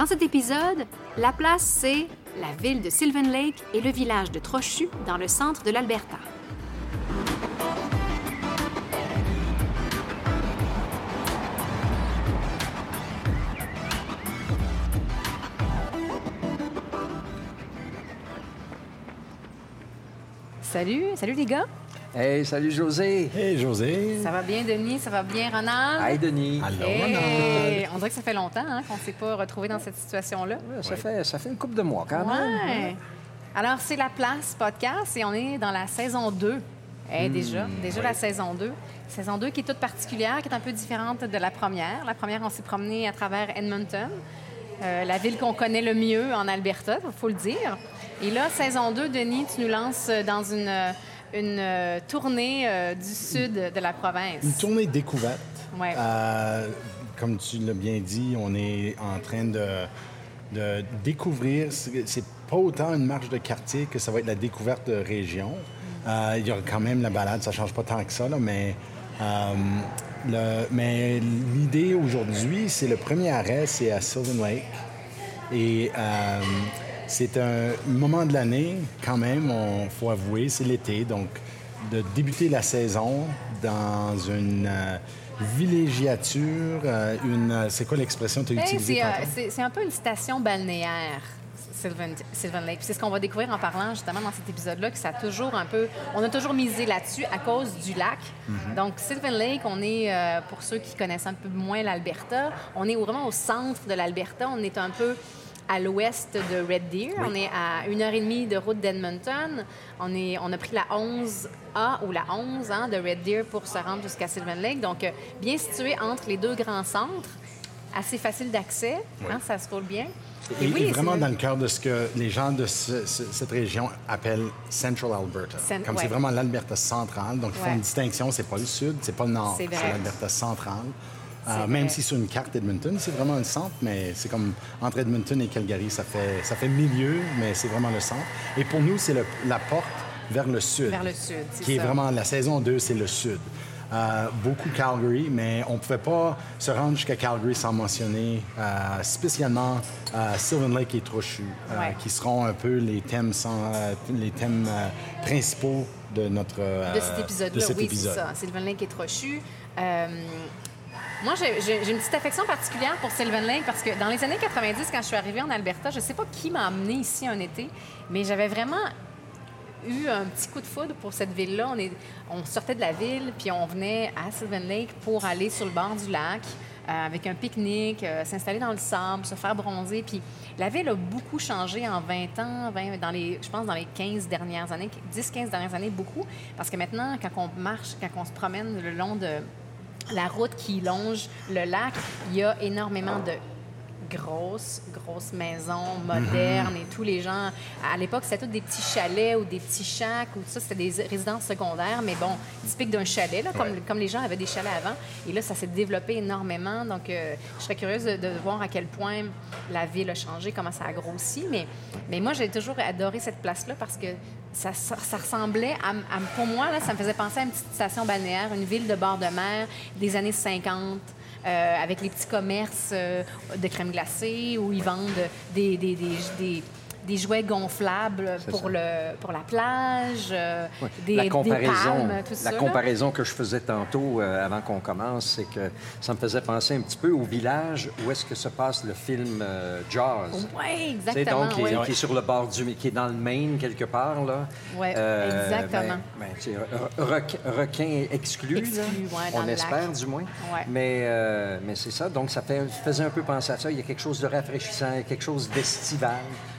Dans cet épisode, la place, c'est la ville de Sylvan Lake et le village de Trochu dans le centre de l'Alberta. Salut, salut les gars. Hey, salut José. Hey José. Ça va bien Denis, ça va bien Ronald? Hey Denis. Allô Hey! On dirait que ça fait longtemps hein, qu'on ne s'est pas retrouvé dans cette situation-là. Ouais, ça, fait, ça fait une couple de mois quand même. Ouais. Alors, c'est La Place podcast et on est dans la saison 2. Eh, Hmm, déjà, déjà la saison 2. Saison 2 qui est toute particulière, qui est un peu différente de la première. La première, on s'est promené à travers Edmonton, euh, la ville qu'on connaît le mieux en Alberta, il faut le dire. Et là, saison 2, Denis, tu nous lances dans une, euh, une euh, tournée euh, du sud de la province. Une tournée découverte. Ouais. Euh, comme tu l'as bien dit, on est en train de, de découvrir. C'est c'est pas autant une marche de quartier que ça va être la découverte de région. Euh, il y aura quand même la balade, ça change pas tant que ça, là, mais. euh, le- mais l'idée aujourd'hui, c'est le premier arrêt, c'est à Sylvan Lake. Et euh, c'est un moment de l'année, quand même, il faut avouer, c'est l'été. Donc, de débuter la saison dans une euh, villégiature, euh, une. euh, C'est quoi l'expression que tu as Hey, utilisée c'est, un peu une station balnéaire, Sylvan, Sylvan Lake. C'est ce qu'on va découvrir en parlant justement dans cet épisode-là, que ça a toujours un peu... On a toujours misé là-dessus à cause du lac. Mm-hmm. Donc, Sylvan Lake, on est, euh, pour ceux qui connaissent un peu moins l'Alberta, on est vraiment au centre de l'Alberta. On est un peu à l'ouest de Red Deer. On est à une heure et demie de route d'Edmonton. On, est, on a pris la 11A ou la 11 hein, de Red Deer pour se rendre jusqu'à Sylvan Lake. Donc, euh, bien situé entre les deux grands centres, assez facile d'accès. hein, ça se roule bien. Et, oui, et vraiment dans le cœur de ce que les gens de ce- ce- cette région appellent Central Alberta. Cent- Comme ouais. c'est vraiment l'Alberta centrale. Donc, ils font Ouais. une distinction. C'est pas le sud, c'est pas le nord. C'est l'Alberta centrale. Euh, C'est même si sur une carte Edmonton, c'est vraiment le centre, mais c'est comme entre Edmonton et Calgary, ça fait, ça fait milieu, mais c'est vraiment le centre. Et pour nous, c'est la porte vers le sud. Vers le sud, c'est Qui est vraiment la saison 2, c'est le sud. Euh, beaucoup Calgary, mais on ne pouvait pas se rendre jusqu'à Calgary sans mentionner euh, spécialement euh, Sylvan Lake et Trochu, Ouais. qui seront un peu les thèmes, sans- les thèmes principaux de notre de cet de épisode-là. Oui, c'est ça. Sylvan Lake est Trochu. Moi, j'ai- une petite affection particulière pour Sylvan Lake parce que dans les années 90, quand je suis arrivée en Alberta, je ne sais pas qui m'a amenée ici un été, mais j'avais vraiment eu un petit coup de foudre pour cette ville-là. On, sortait de la ville, puis on venait à Sylvan Lake pour aller sur le bord du lac euh, avec un pique-nique, euh, s'installer dans le sable, se faire bronzer. Puis la ville a beaucoup changé en 20 ans, 20 dans les, je pense dans les 15 dernières années, 10-15 dernières années, beaucoup. Parce que maintenant, quand on marche, quand on se promène le long de la route qui longe le lac, il y a énormément de grosses, grosses maisons modernes et tous les gens. À l'époque, c'était tous des petits chalets ou des petits chacs ou tout ça, c'était des résidences secondaires, mais bon, typique d'un chalet, là, comme, Ouais. comme les gens avaient des chalets avant. Et là, ça s'est développé énormément. Donc, euh, je serais curieuse de, de voir à quel point la ville a changé, comment ça a grossi. Mais, mais moi, j'ai toujours adoré cette place-là parce que ça, ressemblait à, Pour moi, là, ça me faisait penser à une petite station balnéaire, une ville de bord de mer des années 50. euh, avec les petits commerces euh, de crème glacée où ils vendent des, des, des, des- des jouets gonflables pour, le, pour la plage, euh, des, la des comparaison, palmes, tout ça. la comparaison que je faisais tantôt euh, avant qu'on commence, c'est que ça me faisait penser un petit peu au village où est-ce que se passe le film euh, Jaws. Oui, exactement. donc, qui, est- ouais. qui est sur le bord du... qui est dans le Maine, quelque part, là. Ouais, exactement. ben, ben, requin, requin exclu, ouais, On espère, lac. du moins. Ouais. Mais, euh, mais c'est ça. Donc, ça fait, faisait un peu penser à ça. Il y a quelque chose de rafraîchissant, il y a quelque chose d'estival.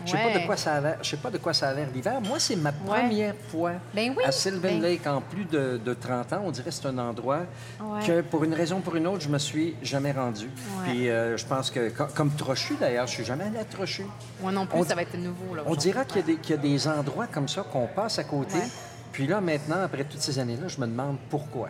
Je sais pas Ouais. de quoi ça a l'air. Je sais pas de quoi ça a l'air l'hiver. Moi, c'est ma première fois Ben oui, à Sylvan ben- Lake en plus de, de 30 ans. On dirait que c'est un endroit Ouais. que, pour une raison ou pour une autre, je me suis jamais rendu. Puis, euh, je pense que, co- comme Trochu, d'ailleurs, je suis jamais allé à Trochu. Moi non plus, On- ça va être nouveau. Là, On aujourd'hui. dira qu'il y, a des- qu'il y a des endroits comme ça qu'on passe à côté. Puis là, maintenant, après toutes ces années-là, je me demande pourquoi.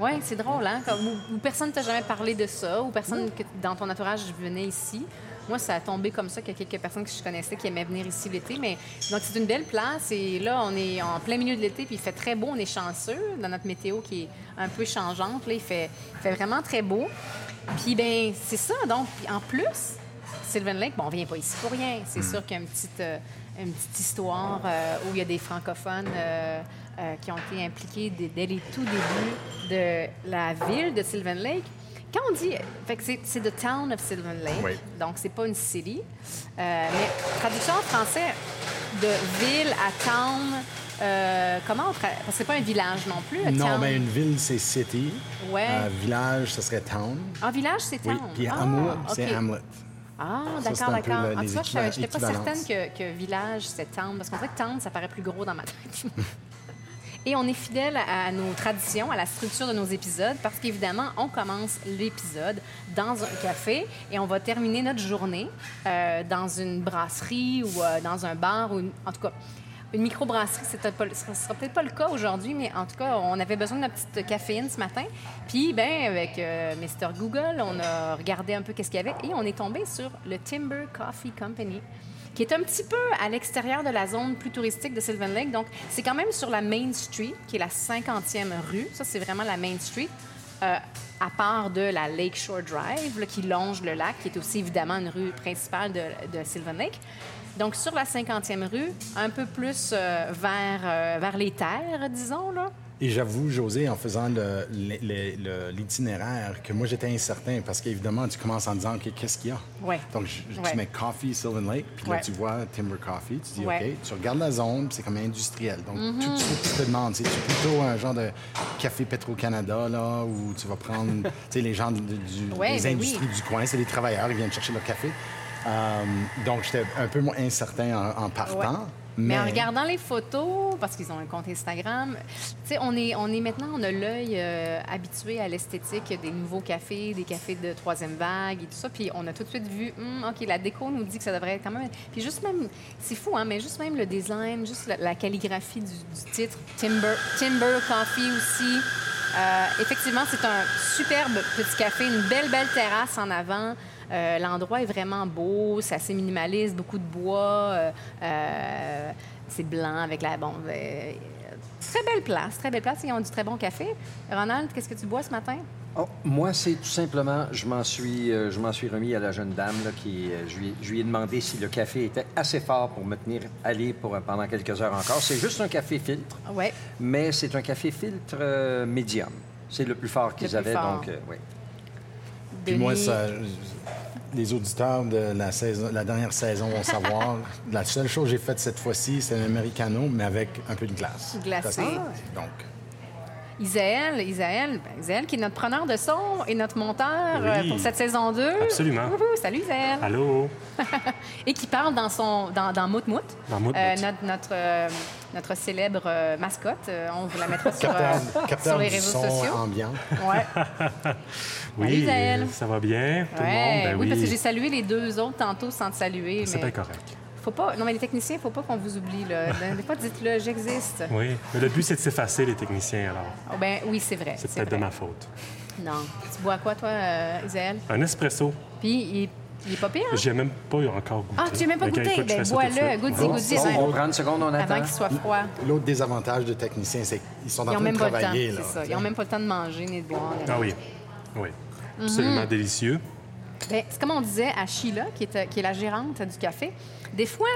Oui, c'est drôle, hein? Comme, ou personne ne t'a jamais parlé de ça, ou personne que, dans ton entourage venait ici. Moi, ça a tombé comme ça qu'il y a quelques personnes que je connaissais qui aimaient venir ici l'été. Mais donc, c'est une belle place. Et là, on est en plein milieu de l'été, puis il fait très beau. On est chanceux dans notre météo qui est un peu changeante. Là, il, fait, il fait vraiment très beau. Puis, ben c'est ça. Donc, en plus, Sylvan Lake, bon, on vient pas ici pour rien. C'est sûr qu'il y a une petite, euh, une petite histoire euh, où il y a des francophones euh, qui ont été impliqués dès, dès les tout débuts de la ville de Sylvan Lake. Quand on dit, c'est, the town of Sylvan Lake, Oui. donc c'est pas une city, Euh, mais traduction en français de ville à town, euh, comment on tra- parce que c'est pas un village non plus. Non, town. mais une ville, c'est city. Ouais. Euh, village, ce serait town. En village, c'est Oui. town. Puis Ah, Hamlet, c'est. Hamlet. Ah, d'accord, d'accord. En les tout cas, je n'étais pas certaine que, que village, c'est town, parce qu'on dirait que town, ça paraît plus gros dans ma tête. Et on est fidèle à nos traditions, à la structure de nos épisodes, parce qu'évidemment, on commence l'épisode dans un café et on va terminer notre journée euh, dans une brasserie ou euh, dans un bar ou en tout cas. Une microbrasserie, ce sera, sera peut-être pas le cas aujourd'hui, mais en tout cas, on avait besoin de notre petite caféine ce matin. Puis, ben, avec euh, Mr. Google, on a regardé un peu qu'est-ce qu'il y avait et on est tombé sur le Timber Coffee Company, qui est un petit peu à l'extérieur de la zone plus touristique de Sylvan Lake. Donc, c'est quand même sur la Main Street, qui est la 50e rue. Ça, c'est vraiment la Main Street. Euh, à part de la Lakeshore Drive, qui longe le lac, qui est aussi évidemment une rue principale de, de Sylvan Lake. Donc, sur la 50e rue, un peu plus euh, vers, euh, vers les terres, disons, là. Et j'avoue, José, en faisant l'itinéraire, que moi, j'étais incertain parce qu'évidemment, tu commences en disant, OK, qu'est-ce qu'il y a? Ouais. Donc, je- Ouais. tu mets Coffee Sylvan Lake, puis là, Ouais. tu vois Timber Coffee, tu dis. OK, tu regardes la zone, c'est comme industriel. Donc, tout de suite, tu te demandes, c'est plutôt un genre de café Petro-Canada, là, où tu vas prendre, tu sais, les gens du- des ben industries oui. du coin, c'est des travailleurs, ils viennent chercher leur café. Euh, donc, j'étais un peu moins incertain en, en partant. Mais... en regardant les photos, parce qu'ils ont un compte Instagram, tu sais, on est, on est maintenant, on a l'œil euh, habitué à l'esthétique des nouveaux cafés, des cafés de troisième vague et tout ça. Puis on a tout de suite vu, Hum, OK, la déco nous dit que ça devrait être quand même. Puis juste même, c'est fou, hein, mais juste même le design, juste la, la calligraphie du, du titre, Timber, Timber Coffee aussi. Euh, effectivement, c'est un superbe petit café, une belle, belle terrasse en avant. Euh, L'endroit est vraiment beau, c'est assez minimaliste, beaucoup de bois. euh, euh, c'est blanc avec la bon. euh, très belle place, très belle place. Ils ont du très bon café. Ronald, qu'est-ce que tu bois ce matin? Oh, moi, c'est tout simplement, je m'en suis, euh, je m'en suis remis à la jeune dame là, qui, euh, je, lui, je lui ai demandé si le café était assez fort pour me tenir allé pour, pendant quelques heures encore. C'est juste un café filtre, mais c'est un café filtre euh, médium. C'est le plus fort qu'ils avaient, fort. donc euh, oui. Puis moi, ça, les auditeurs de la, saison, la dernière saison vont savoir. la seule chose que j'ai faite cette fois-ci, c'est un americano, mais avec un peu de glace. Glacé. Donc, Isaël, Isaël, ben, Isaël, qui est notre preneur de son et notre monteur Oui. euh, pour cette saison 2. Absolument. Salut Isaël. Allô? Et qui parle dans son dans, dans Mout Mout. Dans Mout Mout. Euh, notre, notre, euh, notre célèbre euh, mascotte. Euh, on vous la mettra sur, euh, sur les réseaux son sociaux. ambiant. Ouais. Oui, Isaël. ça va bien? Tout Ouais. le monde? Ben oui, oui, parce que j'ai salué les deux autres tantôt sans te saluer. C'est mais bien correct. Faut pas. Non, mais les techniciens, faut pas qu'on vous oublie. Là. Des fois, dites-le, j'existe. Oui, mais le but, c'est de s'effacer, les techniciens, alors. Oh, ben oui, c'est vrai. C'est peut-être de ma faute. Non. Tu bois quoi, toi, euh, Isaël? Un espresso, Puis, il, il est pas pire, hein? j'ai même pas eu encore goûté. Ah, tu n'as même pas goûté? Ben, bois-le. Bon, avant- on prend une seconde, on attend. Avant qu'il soit froid. L'autre désavantage de technicien, c'est qu'ils sont en train de temps. travailler. là. C'est ça. Ils n'ont même pas le temps de manger ni de boire. Ah oui, oui. Mhm. Absolument délicieux. Ben, c'est comme on disait à Sheila, qui est, qui est la gérante du café. Des fois,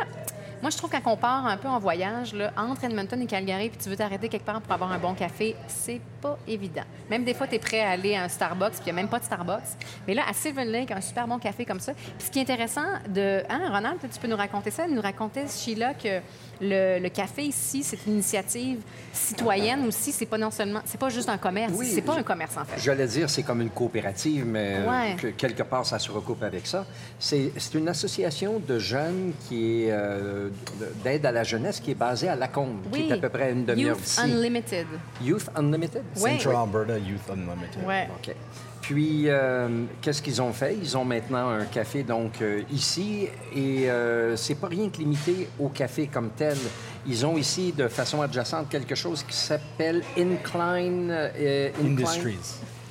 moi, je trouve quand on un peu en voyage, là, entre Edmonton et Calgary, puis tu veux t'arrêter quelque part pour avoir un bon café, c'est pas évident. Même des fois, tu es prêt à aller à un Starbucks, puis il n'y a même pas de Starbucks. Mais là, à Sylvan Lake, un super bon café comme ça. Puis ce qui est intéressant de. Hein, Ronald, tu peux nous raconter ça? Elle nous racontait, Sheila, que le, le café ici, c'est une initiative citoyenne aussi. C'est pas non seulement. C'est pas juste un commerce. Oui, c'est pas un commerce, en fait. J'allais dire, c'est comme une coopérative, mais euh, Ouais. quelque part, ça se recoupe avec ça. C'est une association de jeunes qui est euh, de- d'aide à la jeunesse qui est basée à Lacombe, qui Oui. est à peu près une demi-heure Youth d'ici. Unlimited. Youth Unlimited? Ouais. Central Alberta Youth Unlimited. Ouais. OK. Puis, euh, qu'est-ce qu'ils ont fait? Ils ont maintenant un café, donc, euh, ici, et euh, c'est pas rien que limité au café comme tel. Ils ont ici, de façon adjacente, quelque chose qui s'appelle Incline... euh, Incline- Industries.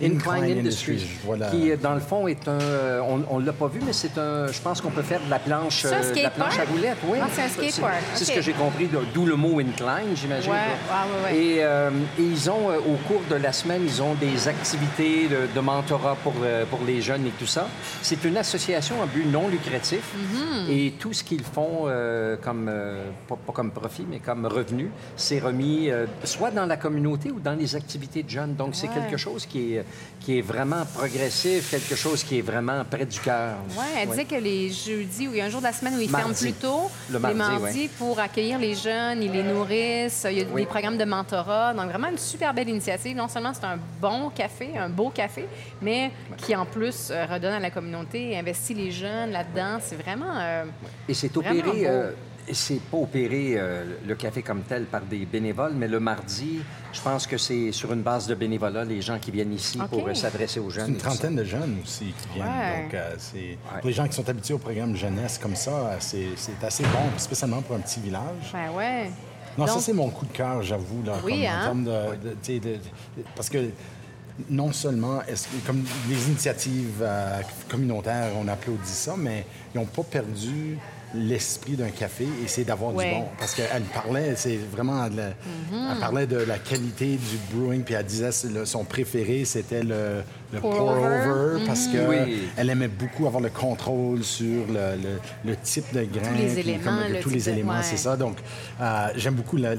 Incline Industries, voilà. qui euh, dans le fond est un, euh, on, ne l'a pas vu, mais c'est un, je pense qu'on peut faire de la planche, euh, de la planche à roulettes, oui. Ah, c'est un skatepark, C'est ce que j'ai compris, d'où le mot incline, j'imagine. Ouais, ouais, ouais. Et, euh, et ils ont, au cours de la semaine, ils ont des activités de, de mentorat pour, pour les jeunes et tout ça. C'est une association à but non lucratif Mm-hmm. et tout ce qu'ils font euh, comme, euh, pas, pas comme profit, mais comme revenu, c'est remis euh, soit dans la communauté ou dans les activités de jeunes. Donc, c'est Ouais. quelque chose qui est, qui est vraiment progressif, quelque chose qui est vraiment près du cœur. Oui, elle disait que les jeudis, ou il y a un jour de la semaine où ils Mardi. ferment plus tôt, Le les mardi, mardis, pour accueillir les jeunes, ils les nourrissent, il y a Oui. des programmes de mentorat. Donc, vraiment une super belle initiative. Non seulement c'est un bon café, un beau café, mais qui, en plus, euh, redonne à la communauté, investit les jeunes là-dedans. C'est vraiment... euh, Et c'est opéré, euh, c'est pas opéré euh, le café comme tel par des bénévoles, mais le mardi, je pense que c'est sur une base de bénévolat, les gens qui viennent ici pour euh, s'adresser aux C'est jeunes. une tout ça. trentaine de jeunes aussi qui viennent. Ouais. Donc, euh, c'est... pour les gens qui sont habitués au programme jeunesse comme ça, c'est, c'est assez bon, spécialement pour un petit village. ben ouais. Non, ça, c'est mon coup de cœur, j'avoue. Là, Oui, comme, hein? En termes de, de- tu sais, de- de- Parce que non seulement, est-ce que, comme les initiatives euh, communautaires, on applaudit ça, mais ils n'ont pas perdu l'esprit d'un café et c'est d'avoir Ouais. du bon. Parce qu'elle parlait, c'est vraiment... de la-. Elle parlait de la qualité du brewing, puis elle disait que le- son préféré, c'était le, le Pour pour-over, over? parce Mm-hmm. que Oui. elle aimait beaucoup avoir le contrôle sur le, le- le type de grain. les puis éléments, comme- le tous les de- éléments, ouais. c'est ça. Donc, euh, j'aime beaucoup le,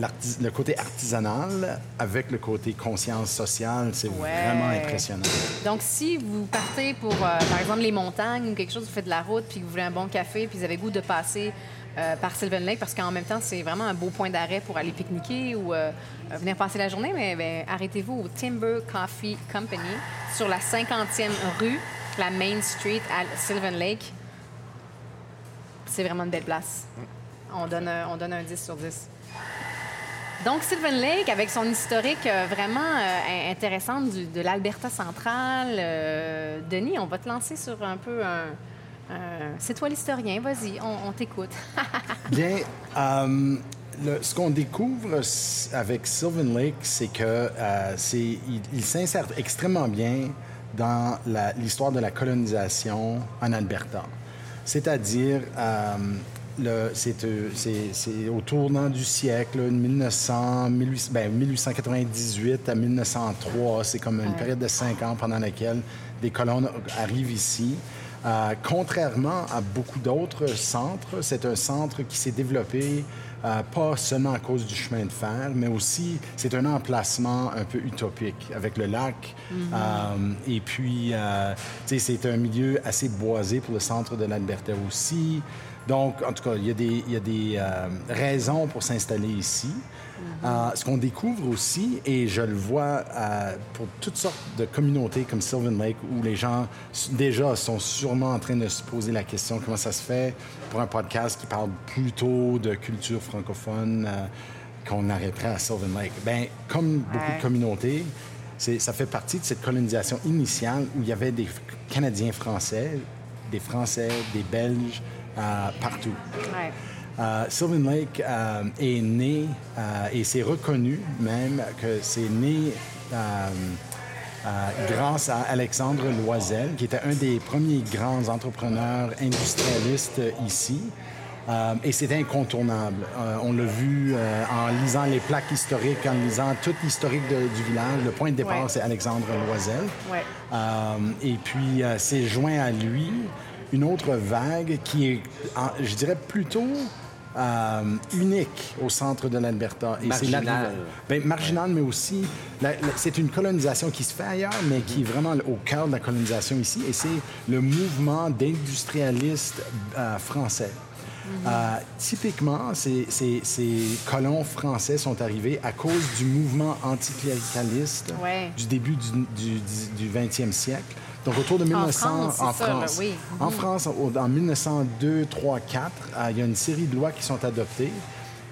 côté artisanal avec le côté conscience sociale. C'est Ouais. vraiment impressionnant. Donc, si vous partez pour, euh, par exemple, les montagnes ou quelque chose, vous faites de la route, puis que vous voulez un bon café, puis vous avez goût de passer euh, par Sylvan Lake, parce qu'en même temps, c'est vraiment un beau point d'arrêt pour aller pique-niquer ou euh, euh, venir passer la journée, mais ben, arrêtez-vous au Timber Coffee Company sur la 50e rue, la Main Street à Sylvan Lake. C'est vraiment une belle place. On donne, un- on donne un 10 sur 10. Donc, Sylvan Lake, avec son historique vraiment euh, in- intéressante du- de l'Alberta centrale, Denis, on va te lancer sur un peu un. Un- C'est toi l'historien, vas-y, on, on t'écoute. Bien, euh, le- ce qu'on découvre avec Sylvan Lake, c'est que euh, c'est, il, il s'insère extrêmement bien dans la- l'histoire de la colonisation en Alberta. C'est-à-dire, euh, le- c'est, euh, c'est- c'est au tournant du siècle, 1900, 1800, ben, 1898 à 1903, c'est comme une période de cinq ans pendant laquelle des colons arrivent ici. Euh, contrairement à beaucoup d'autres centres, c'est un centre qui s'est développé euh, pas seulement à cause du chemin de fer, mais aussi c'est un emplacement un peu utopique avec le lac. Euh, et puis, euh, c'est un milieu assez boisé pour le centre de l'Alberta aussi. Donc, en tout cas, il y a des, il y a des raisons pour s'installer ici. Euh, ce qu'on découvre aussi, et je le vois euh, pour toutes sortes de communautés comme Sylvan Lake, où les gens déjà sont sûrement en train de se poser la question comment ça se fait pour un podcast qui parle plutôt de culture francophone euh, qu'on arrêterait à Sylvan Lake. Ben, comme beaucoup Ouais. de communautés, ça fait partie de cette colonisation initiale où il y avait des Canadiens français, des Français, des Belges, euh, partout. Ouais. Euh, Sylvan Lake euh, est né euh, et c'est reconnu même que c'est né euh, grâce à Alexandre Loisel, qui était un des premiers grands entrepreneurs industrialistes ici. Et c'était incontournable. On l'a vu en lisant les plaques historiques, en lisant tout l'historique du village. Le point de départ, Ouais. c'est Alexandre Loisel. Ouais. Et puis, c'est joint à lui une autre vague qui est, je dirais, plutôt euh, unique au centre de l'Alberta. Et c'est Marginal. Ben, marginal, mais aussi, c'est une colonisation qui se fait ailleurs, mais qui est vraiment au cœur de la colonisation ici. Et c'est le mouvement d'industrialistes euh, français. Euh, typiquement, ces, ces- ces colons français sont arrivés à cause du mouvement anticléricaliste Ouais. du début du, du, du 20e siècle. Donc, autour de 1900, France, c'est ça, là, oui. En France, en 1902, 3, 4, euh, il y a une série de lois qui sont adoptées.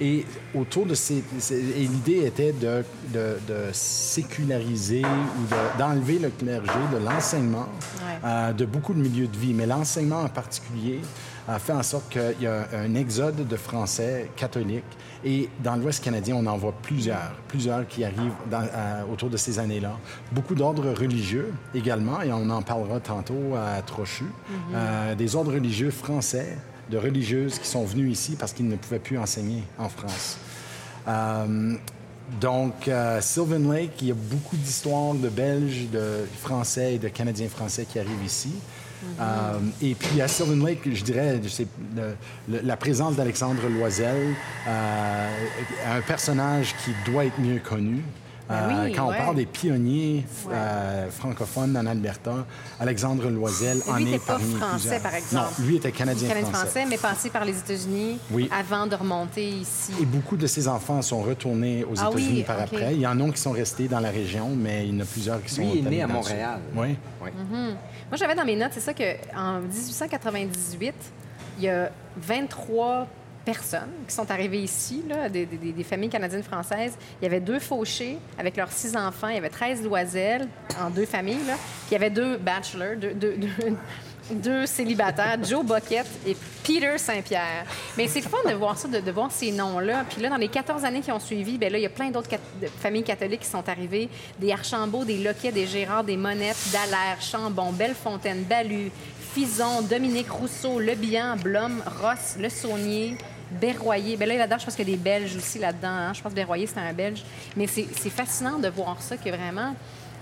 Et autour de ces... ces- et l'idée était de, de- de séculariser ou de- d'enlever le clergé de l'enseignement Ouais. euh, de beaucoup de milieux de vie, mais l'enseignement en particulier, a fait en sorte qu'il y a un exode de Français catholiques. Et dans l'Ouest canadien, on en voit plusieurs, plusieurs qui arrivent dans- euh, autour de ces années-là. Beaucoup d'ordres religieux également, et on en parlera tantôt à Trochu. Euh, des ordres religieux français, de religieuses qui sont venues ici parce qu'ils ne pouvaient plus enseigner en France. Euh, donc, euh, Sylvan Lake, il y a beaucoup d'histoires de Belges, de Français et de Canadiens français qui arrivent ici. Euh, et puis à Sylvan Lake, je dirais, la présence d'Alexandre Loisel, euh, un personnage qui doit être mieux connu. Ben Euh, oui, quand ouais. on parle des pionniers Ouais. euh, francophones en Alberta, Alexandre Loisel en est pas parmi français, plusieurs. par exemple. Non, lui était canadien, Canadien français. français, mais passé par les États-Unis Oui. avant de remonter ici. Et beaucoup de ses enfants sont retournés aux Ah oui, États-Unis par après. Il y en a qui sont restés dans la région, mais il y en a plusieurs qui sont Lui est né à Montréal. Oui. Oui. Moi, j'avais dans mes notes, c'est ça qu'en 1898, il y a 23 personnes qui sont arrivées ici, des, familles canadiennes françaises. Il y avait deux fauchés avec leurs six enfants. Il y avait 13 loiselles en deux familles. Puis il y avait deux bachelors, deux, célibataires, Joe Bucket et Peter Saint-Pierre. Mais c'est le fun de voir ça, de, voir ces noms-là. Puis là, dans les 14 années qui ont suivi, bien là, il y a plein d'autres familles catholiques qui sont arrivées. Des Archambault, des Loquet, des Gérard, des Monettes, Dallaire, Chambon, Bellefontaine, Balu, Fison, Dominique Rousseau, Le Bihan, Blum, Ross, Le Saunier, Berroyer. Bien là, là-dedans, je pense qu'il y a des Belges aussi là-dedans. hein. Je pense que Berroyer, c'était un Belge. Mais c'est c'est fascinant de voir ça, que vraiment,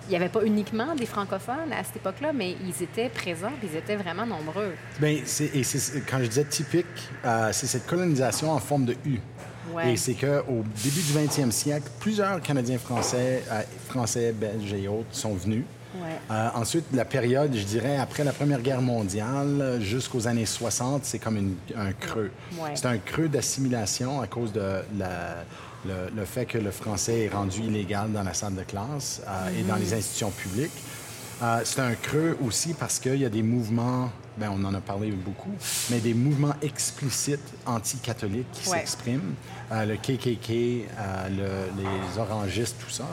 il n'y avait pas uniquement des francophones à cette époque-là, mais ils étaient présents, puis ils étaient vraiment nombreux. Bien, c'est- et c'est- quand je disais typique, euh, c'est cette colonisation en forme de U. Ouais. Et c'est qu'au début du 20e siècle, plusieurs Canadiens français, euh, français, belges et autres sont venus. Ouais. Euh, ensuite, la période, je dirais, après la Première Guerre mondiale jusqu'aux années 60, c'est comme une- un creux. Ouais. C'est un creux d'assimilation à cause de la- le, le fait que le français est rendu illégal dans la salle de classe euh, et dans les institutions publiques. Euh, c'est un creux aussi parce qu'il y a des mouvements, ben, on en a parlé beaucoup, mais des mouvements explicites anti-catholiques qui s'expriment. Le KKK, le- les orangistes, tout ça.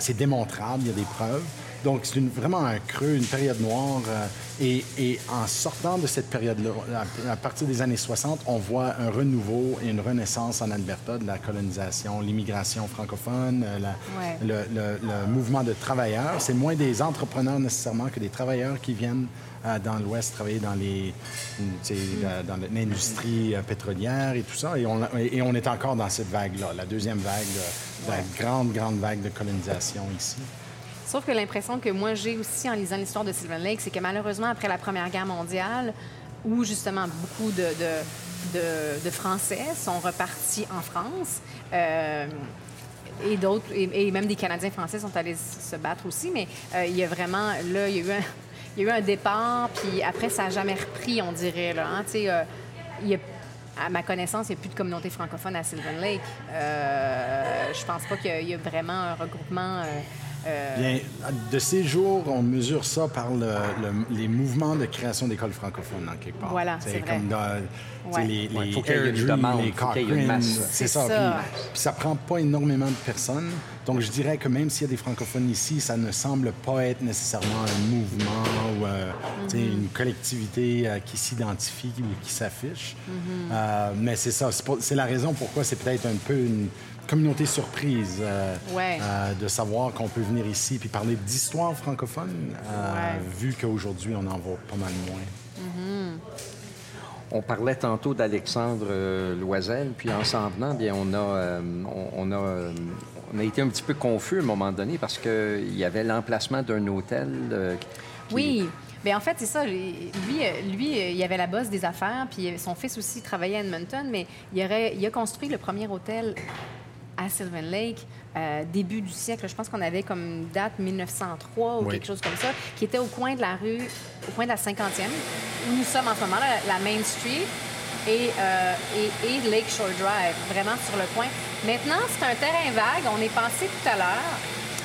C'est démontrable, il y a des preuves. Donc, c'est vraiment un creux, une période noire. euh, et, et en sortant de cette période-là, à, partir des années 60, on voit un renouveau et une renaissance en Alberta de la colonisation, l'immigration francophone, euh, la- Ouais. le, le- le mouvement de travailleurs. C'est moins des entrepreneurs nécessairement que des travailleurs qui viennent euh, dans l'Ouest travailler dans les dans l'industrie euh, pétrolière et tout ça. Et on, et on est encore dans cette vague-là, la deuxième vague, de- la grande, grande vague de colonisation ici. Sauf que l'impression que moi j'ai aussi en lisant l'histoire de Sylvan Lake, c'est que malheureusement, après la Première Guerre mondiale, où justement beaucoup de, Français sont repartis en France, euh, et d'autres, et, même des Canadiens français sont allés se battre aussi, mais euh, il y a vraiment, là, il y a eu un, départ, puis après, ça n'a jamais repris, on dirait, là. hein. Euh, à ma connaissance, il n'y a plus de communauté francophone à Sylvan Lake. Euh, je pense pas qu'il y y, a vraiment un regroupement. Euh, Bien, de ces jours, on mesure ça par le- le- les mouvements de création d'écoles francophones, en quelque part. Voilà, C'est c'est vrai. comme dans Ouais. les, Ouais, les faut qu'il y ait une demande, les faut qu'il y ait une Cochrane. masse. C'est ça. ça. Puis, puis ça prend pas énormément de personnes. Donc, je dirais que même s'il y a des francophones ici, ça ne semble pas être nécessairement un mouvement ou euh, Mm-hmm. une collectivité euh, qui s'identifie ou qui s'affiche. Mm-hmm. Euh, mais c'est ça. C'est la raison pourquoi c'est peut-être un peu une communauté surprise euh, Ouais. euh, de savoir qu'on peut venir ici puis parler d'histoire francophone, euh, Ouais. vu qu'aujourd'hui, on en voit pas mal moins. On parlait tantôt d'Alexandre euh, Loisel, puis en s'en venant, bien, on a, euh, on, on a, euh, on a été un petit peu confus à un moment donné parce qu'il y avait l'emplacement d'un hôtel. euh, qui- Oui. Bien, en fait, c'est ça. Lui, lui, il avait la bosse des affaires, puis son fils aussi travaillait à Edmonton, mais il, aurait, il a construit le premier hôtel à Sylvan Lake euh, début du siècle. Je pense qu'on avait comme date 1903 ou Oui. quelque chose comme ça, qui était au coin de la rue, au coin de la 50e, où nous sommes en ce moment, là, la Main Street. Et, euh, et, et Lakeshore Drive, vraiment sur le coin. Maintenant, c'est un terrain vague. On est passé tout à l'heure.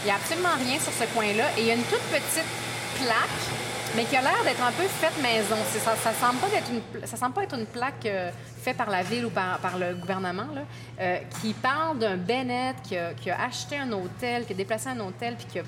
Il n'y a absolument rien sur ce coin-là. Et il y a une toute petite plaque mais qui a l'air d'être un peu faite maison. C'est- Ça, ça semble pas d'être une, ça semble pas être une plaque euh, faite par la ville ou par, par le gouvernement, là, euh, qui parle d'un Bennett qui a, qui a acheté un hôtel, qui a déplacé un hôtel, puis qui a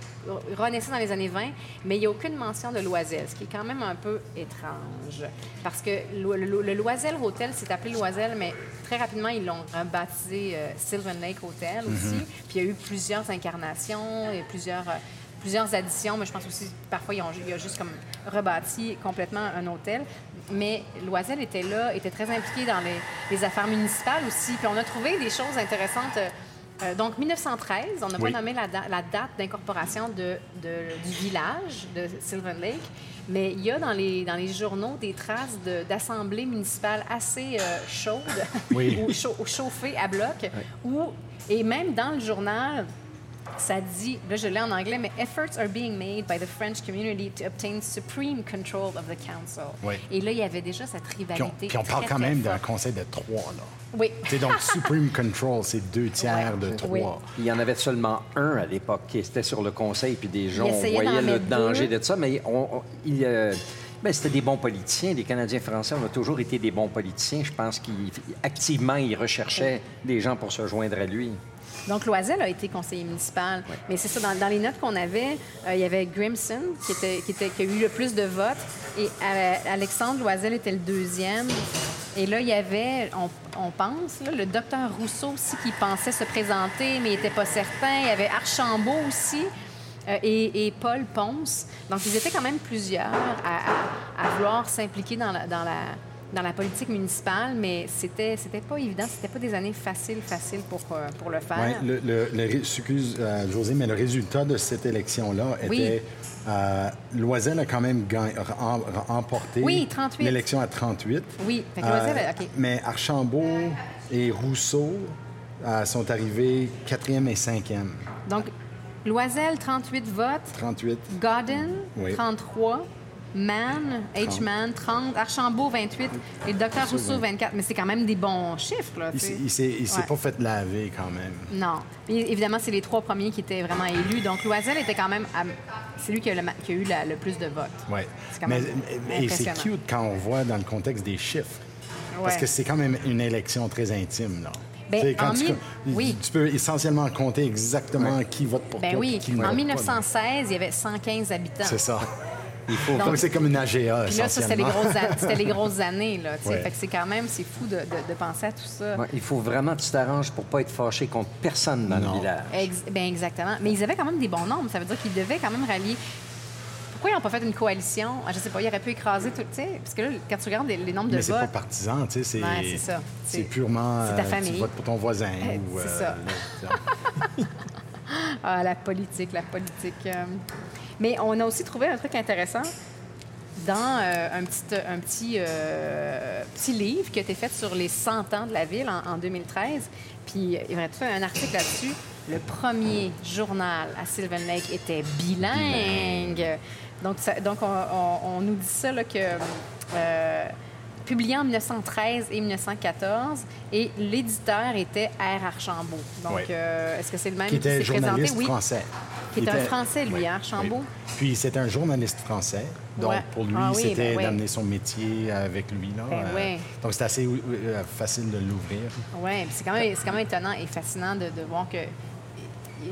renaissé dans les années 20, mais il n'y a aucune mention de Loisel, ce qui est quand même un peu étrange. Parce que le, le- le Loisel Hotel s'est appelé Loisel, mais très rapidement, ils l'ont rebaptisé euh, Sylvan Lake Hotel aussi. Puis il y a eu plusieurs incarnations et plusieurs, plusieurs additions, mais je pense aussi parfois, ils ont, il a juste comme rebâti complètement un hôtel. Mais Loisel était là, était très impliqué dans les, les affaires municipales aussi. Puis on a trouvé des choses intéressantes. euh, euh, donc, 1913, on n'a Oui. pas nommé la, da- la date d'incorporation de, de- du village de Sylvan Lake, mais il y a dans les, dans les journaux des traces de- d'assemblées municipales assez euh, chaudes Oui. ou, chau- ou chauffées à bloc. Où, et même dans le journal, ça dit, là je l'ai en anglais, mais efforts are being made by the French community to obtain supreme control of the council. Oui. Et là, il y avait déjà cette Puis on, rivalité. puis on parle très, quand très même d'un conseil de trois, là. Oui. C'est donc Supreme Control, c'est deux tiers Ouais. de trois. Oui. Il y en avait seulement un à l'époque qui était sur le conseil, puis des gens, voyait le danger deux. de ça, mais on, on- il, euh, ben, c'était des bons politiciens. Les Canadiens français, on a toujours été des bons politiciens. Je pense qu'activement, ils recherchaient des gens pour se joindre à lui. Donc, Loisel a été conseiller municipal. Mais c'est ça, dans, dans les notes qu'on avait, euh, il y avait Grimson qui, était, qui, était- qui a eu le plus de votes et euh, Alexandre Loisel était le deuxième. Et là, il y avait, on, on pense, là, le docteur Rousseau aussi qui pensait se présenter, mais il n'était pas certain. Il y avait Archambault aussi. euh, et, et Paul Ponce. Donc, ils étaient quand même plusieurs à, à- à vouloir s'impliquer dans la, dans, la, dans la politique municipale, mais c'était c'était pas évident. C'était pas des années faciles, faciles pour, euh, pour le faire. Ouais, le, le- le excuse, euh, José, mais le résultat de cette élection-là était. Oui. euh, Loisel a quand même gagné- remporté Oui, 38. l'élection à 38. Oui, fait que Loisel, Euh, OK. Mais Archambault et Rousseau sont arrivés quatrième et cinquième. Donc, Loisel, 38 votes. 38. Godin, Oui. 33. Mann, H-Man, 30. Archambault, 28. Et docteur Rousseau, 24. Mais c'est quand même des bons chiffres, là. Il s'est- il Ouais. pas fait laver quand même. Non. Évidemment, c'est les trois premiers qui étaient vraiment élus. Donc, Loisel était quand même. à- C'est lui qui a, le ma- qui a eu la- le plus de votes. Quand Mais, c'est cute quand on voit dans le contexte des chiffres. Parce que c'est quand même une élection très intime, là. Ben, quand en tu, mille- tu oui. peux essentiellement compter exactement qui vote pour Ben toi oui. qui En pas, 1916, il y avait 115 habitants. C'est ça. Il faut Donc, c'est comme une AGA, Puis là, ça, c'était les, grosses a- c'était les grosses années, là. Ouais. Fait que c'est quand même, c'est fou de, de- de penser à tout ça. Ouais, il faut vraiment que tu t'arranges pour pas être fâché contre personne dans Non. le village. Ex- ben exactement. Mais ils avaient quand même des bons nombres. Ça veut dire qu'ils devaient quand même rallier. Pourquoi ils n'ont pas fait une coalition? Ah, Je sais pas, ils auraient pu écraser tout. Tu sais, parce que là, quand tu regardes les, les nombres de Mais c'est pas votes. partisan, tu sais, c'est Ouais, c'est ça. c'est C'est- purement c'est ta euh, famille. tu votes pour ton voisin ou c'est euh, ça. Ah, la politique, la politique. euh. Mais on a aussi trouvé un truc intéressant dans euh, un petit, un petit, euh, petit livre qui a été fait sur les 100 ans de la ville en, en 2013. Puis il y aurait fait un article là-dessus. Le premier journal à Sylvan Lake était bilingue. Donc, ça- donc on, on- on nous dit ça, là, que... euh, publié en 1913 et 1914, et l'éditeur était R. Archambault. Donc, Oui. euh, est-ce que c'est le même qui était présenté? journaliste Oui. français. Qui est un était- Français, lui, oui, hein, Archambault? Puis c'est un journaliste français. Donc Ouais. pour lui, Ah c'était ben d'amener son métier avec lui. Là. Ben oui. Donc c'est assez euh, facile de l'ouvrir. Oui, c'est quand, même- c'est quand même étonnant et fascinant de, de voir que.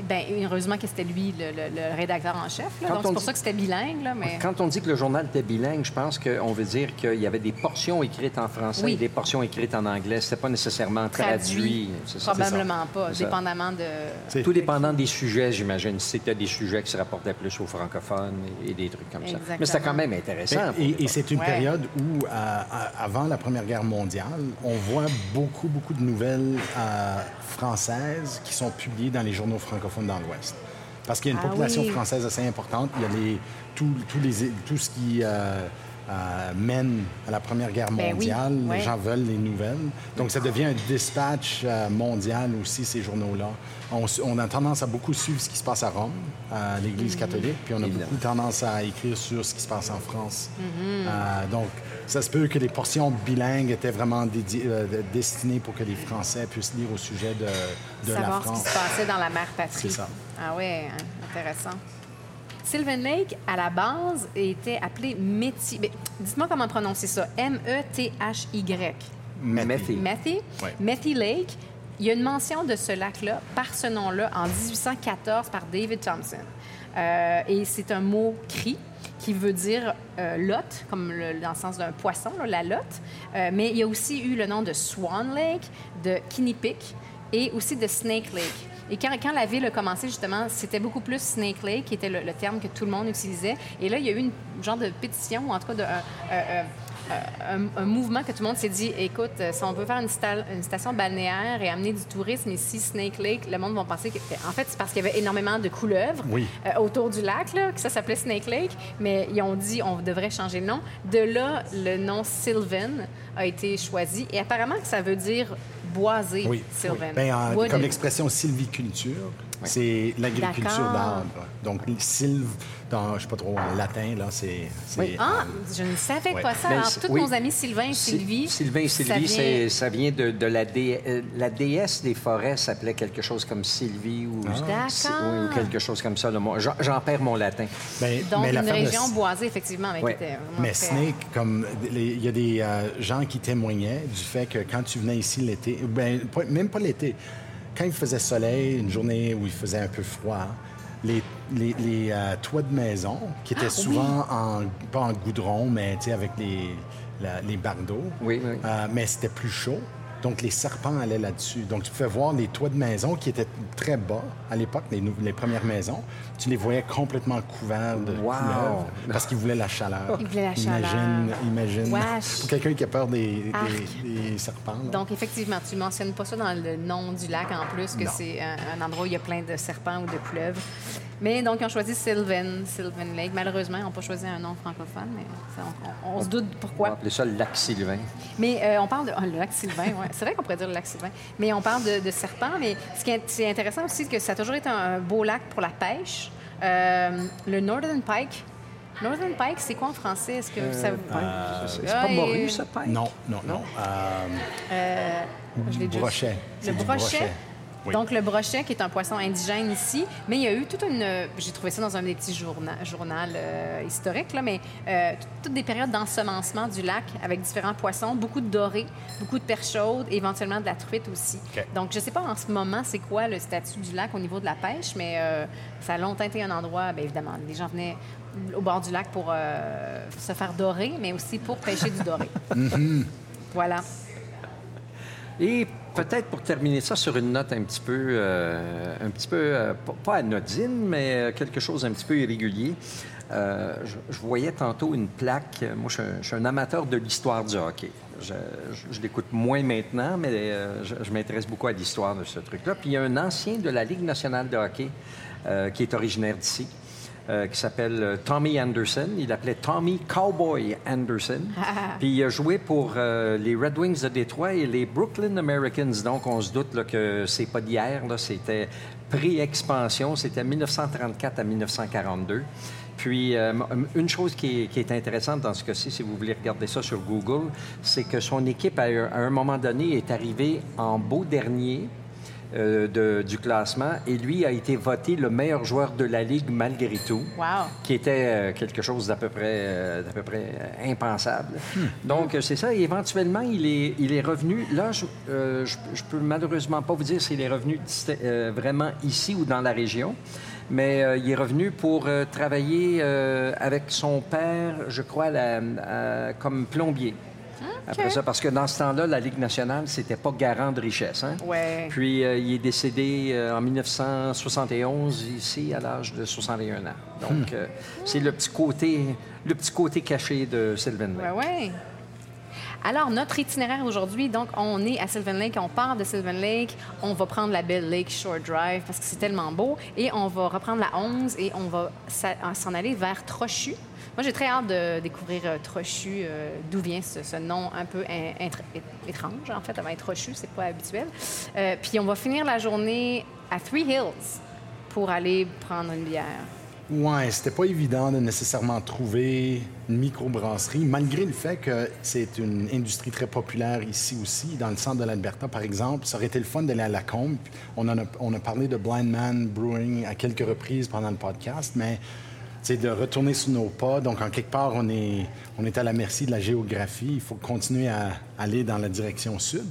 Ben, heureusement que c'était lui le, le- le rédacteur en chef. là. Donc, c'est pour dit- ça que c'était bilingue. Là, mais... Quand on dit que le journal était bilingue, je pense qu'on veut dire qu'il y avait des portions écrites en français Oui. et des portions écrites en anglais. C'était pas nécessairement traduit. c'est ça. Probablement pas, dépendamment de. C'est- Tout dépendant des sujets, j'imagine. Si c'était des sujets qui se rapportaient plus aux francophones et, et des trucs comme ça. Mais c'était quand même intéressant. Et, et c'est une Ouais. période où, euh, avant la Première Guerre mondiale, on voit beaucoup, beaucoup de nouvelles euh, françaises qui sont publiées dans les journaux francophones dans l'Ouest. Parce qu'il y a une Ah population oui. française assez importante. Il y a les, tout, les, tout ce qui euh, euh, mène à la Première Guerre Ben oui, mondiale. ouais. Les gens veulent les nouvelles. Donc, ça devient un dispatch euh, mondial aussi, ces journaux-là. On, a tendance à beaucoup suivre ce qui se passe à Rome, à l'Église catholique, puis on a Évidemment. beaucoup tendance à écrire sur ce qui se passe en France. Mm-hmm. Euh, donc, ça se peut que les portions bilingues étaient vraiment euh, destinées pour que les Français puissent lire au sujet de, de la savoir ce qui France. se passait dans la mère patrie. C'est ça. Ah ouais, hein, intéressant. Sylvan Lake, à la base, était appelé Métis. mais Dites-moi comment prononcer ça. M-E-T-H-Y. Methy. Methy. Ouais. Methy Lake. Il y a une mention de ce lac-là par ce nom-là en 1814 par David Thompson. Euh, et c'est un mot cri qui veut dire euh, lotte, comme le- dans le sens d'un poisson, là, la lotte. Euh, mais il y a aussi eu le nom de Swan Lake, de Kinnipik et aussi de Snake Lake. Et quand, quand la ville a commencé, justement, c'était beaucoup plus Snake Lake, qui était le, le terme que tout le monde utilisait. Et là, il y a eu une genre de pétition, ou en tout cas de, un- un- un, mouvement que tout le monde s'est dit, écoute, euh, si on veut faire une, sta- une station balnéaire et amener du tourisme ici, Snake Lake, le monde va penser que... En fait, c'est parce qu'il y avait énormément de couleuvres Oui. euh, autour du lac, là, que ça s'appelait Snake Lake, mais ils ont dit on devrait changer le nom. De là, le nom Sylvan a été choisi. Et apparemment que ça veut dire boisé, Oui. Sylvan. oui. Ben, en- comme l'expression sylviculture, c'est l'agriculture d'arbres. Donc, sylve, dans, je sais pas trop, en latin, là, c'est... Oui. Ah, je ne savais Ouais. pas ça. Alors, tous oui. nos amis Sylvain et Sy- Sylvie. Sylvain et ça Sylvie, vient- c'est- ça vient de, de la, dé- euh, la déesse des forêts s'appelait quelque chose comme Sylvie ou, oui, ou quelque chose comme ça. J'en perds mon latin. Ben, Donc, mais une de- région boisée, effectivement, mais Ouais. Mais Snake, comme les- il y a des euh, gens qui témoignaient du fait que quand tu venais ici l'été, ben, même pas l'été, quand il faisait soleil, une journée où il faisait un peu froid, les, les- les, euh, toits de maison, qui étaient souvent en, pas en goudron, mais avec les, la- les bardeaux, Oui, oui. euh, mais c'était plus chaud. Donc, les serpents allaient là-dessus. Donc, tu pouvais voir les toits de maison qui étaient très bas à l'époque, les, premières maisons. Tu les voyais complètement couverts de Wow! couleuvres parce qu'ils voulaient la chaleur. Ils voulaient la Imagine, chaleur. imagine. Wesh. Pour quelqu'un qui a peur des, Arc. des- des serpents. là. Donc, effectivement, tu ne mentionnes pas ça dans le nom du lac en plus, que Non. c'est un, un endroit où il y a plein de serpents ou de couleuvres. Mais donc, ils ont choisi Sylvan, Sylvan Lake. Malheureusement, ils n'ont pas choisi un nom francophone, mais ça, on, on- on se doute On va pourquoi. appeler ça le lac Sylvain. Mais euh, on parle de. oh, le lac Sylvain, ouais. C'est vrai qu'on pourrait dire le lac Sylvain. Mais on parle de, de serpents. Mais ce qui est, c'est intéressant aussi, c'est que ça a toujours été un, un beau lac pour la pêche. Euh, le Northern Pike. Northern Pike, c'est quoi en français? Est-ce que ça vous. C'est Ah, pas et- morue, ça, Pike? Non, non, non. Euh, Je l'ai brochet. Le brochet. Oui. Donc, le brochet, qui est un poisson indigène ici, mais il y a eu toute une. J'ai trouvé ça dans un des petits journa- journal euh, historiques, là, mais euh, tout- toutes des périodes d'ensemencement du lac avec différents poissons, beaucoup de dorés, beaucoup de perches chaudes, éventuellement de la truite aussi. Donc, je ne sais pas en ce moment c'est quoi le statut du lac au niveau de la pêche, mais euh, ça a longtemps été un endroit, bien évidemment, les gens venaient au bord du lac pour euh, se faire dorer, mais aussi pour pêcher du doré. Voilà. Et peut-être pour terminer ça sur une note un petit peu, euh, un petit peu euh, pas- anodine, mais euh, quelque chose un petit peu irrégulier. je, voyais tantôt une plaque. Moi, je, suis un- amateur de l'histoire du hockey. Je, l'écoute moins maintenant, mais je, m'intéresse beaucoup à l'histoire de ce truc-là. Puis il y a un ancien de la Ligue nationale de hockey qui est originaire d'ici. Euh, qui s'appelle euh, Tommy Anderson. Il l'appelait Tommy Cowboy Anderson. Puis il a joué pour euh, les Red Wings de Détroit et les Brooklyn Americans. Donc on se doute là, que c'est pas d'hier. C'était pré-expansion. C'était 1934 à 1942. Puis, euh, une chose qui est, qui est intéressante dans ce cas-ci, si vous voulez regarder ça sur Google, c'est que son équipe, à un moment donné, est arrivée en beau dernier euh, de- du classement et lui a été voté le meilleur joueur de la Ligue malgré tout Wow. qui était euh, quelque chose d'à peu près, euh, d'à peu près impensable. Donc, euh, c'est ça. Et éventuellement, il est, il est revenu. Là, je euh, je- je peux malheureusement pas vous dire s'il est revenu euh, vraiment ici ou dans la région. Mais euh, il est revenu pour euh, travailler euh, avec son père, je crois, la- à- comme plombier. Après ça, parce que dans ce temps-là, la Ligue nationale, c'était pas garant de richesse. Hein? Ouais. Puis euh, il est décédé euh, en 1971 ici à l'âge de 61 ans. Donc euh, c'est le petit côté le petit côté caché de Sylvain Lake. Ouais, ouais. Alors, notre itinéraire aujourd'hui, donc, on est à Sylvan Lake, on part de Sylvan Lake, on va prendre la belle Lake Shore Drive parce que c'est tellement beau, et on va reprendre la 11 et on va s'a- s'en aller vers Trochu. Moi, j'ai très hâte de découvrir euh, Trochu, euh, d'où vient ce, nom un peu étrange, en fait, avant Trochu, c'est pas habituel. Euh, puis on va finir la journée à Three Hills pour aller prendre une bière. Ouais, c'était pas évident de nécessairement trouver une microbrasserie, malgré le fait que c'est une industrie très populaire ici aussi, dans le centre de l'Alberta, par exemple. Ça aurait été le fun d'aller à Lacombe. On, en a, on a parlé de Blind Man Brewing à quelques reprises pendant le podcast, mais c'est de retourner sur nos pas. Donc, en quelque part, on est, on est à la merci de la géographie. Il faut continuer à aller dans la direction sud.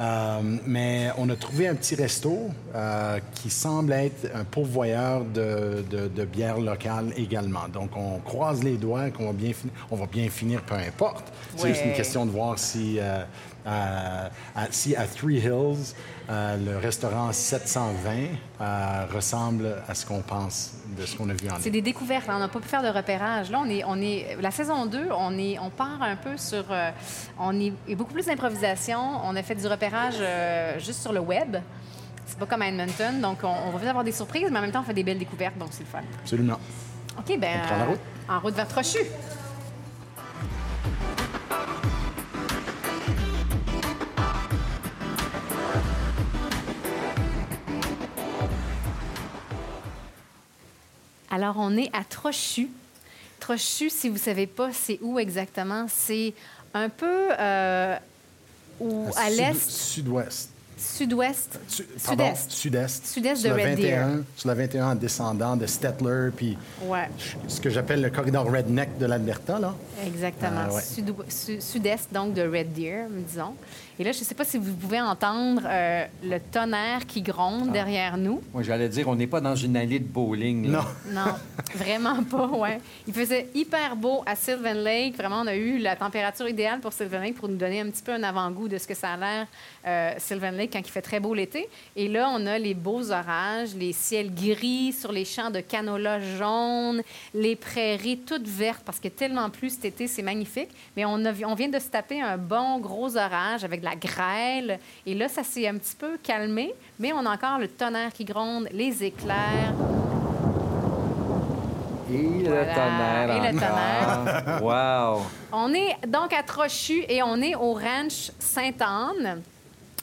Euh, mais on a trouvé un petit resto euh, qui semble être un pourvoyeur de, de, de bière locale également. Donc, on croise les doigts qu'on va bien, finir. on va bien finir, peu importe. C'est juste une question de voir si, euh, à, à- si à Three Hills, euh, le restaurant 720 euh, ressemble à ce qu'on pense de ce qu'on a vu en C'est ligne. des découvertes. hein. On n'a pas pu faire de repérage. Là, on est, on est, la saison 2, on, est, on part un peu sur. euh, on est, beaucoup plus d'improvisation. On a fait du repérage juste sur le web. C'est pas comme à Edmonton. Donc, on, on va peut-être avoir des surprises, mais en même temps, on fait des belles découvertes. Donc, c'est le fun. Absolument. OK, On prend la route? en route vers Trochu. Alors, on est à Trochu. Trochu, si vous ne savez pas, c'est où exactement? C'est un peu euh, où, à l'est, Sud-ouest. sud-ouest, Su- pardon, sud-est. Sud-est. Sud-est de Red Deer. 21, Sur la 21 en descendant de Stettler, puis Ouais. ce que j'appelle le corridor redneck de l'Alberta, là. Exactement. Ah, ouais. Su- Sud-est, donc, de Red Deer, disons. Et là, je ne sais pas si vous pouvez entendre euh, le tonnerre qui Ah. gronde derrière nous. Moi, j'allais dire, on n'est pas dans une allée de bowling. là. Non. Non, vraiment pas, ouais. Il faisait hyper beau à Sylvan Lake. Vraiment, on a eu la température idéale pour Sylvan Lake pour nous donner un petit peu un avant-goût de ce que ça a l'air, euh, Sylvan Lake, quand il fait très beau l'été. Et là, on a les beaux orages, les ciels gris sur les champs de canola jaune, les prairies toutes vertes, parce que tellement plus cet été, c'est magnifique. Mais on, a, on vient de se taper un bon gros orage avec de la grêle. Et là, ça s'est un petit peu calmé, mais on a encore le tonnerre qui gronde, les éclairs. Et Voilà. le tonnerre Et le encore. wow! On est donc à Trochu et on est au ranch Sainte-Anne.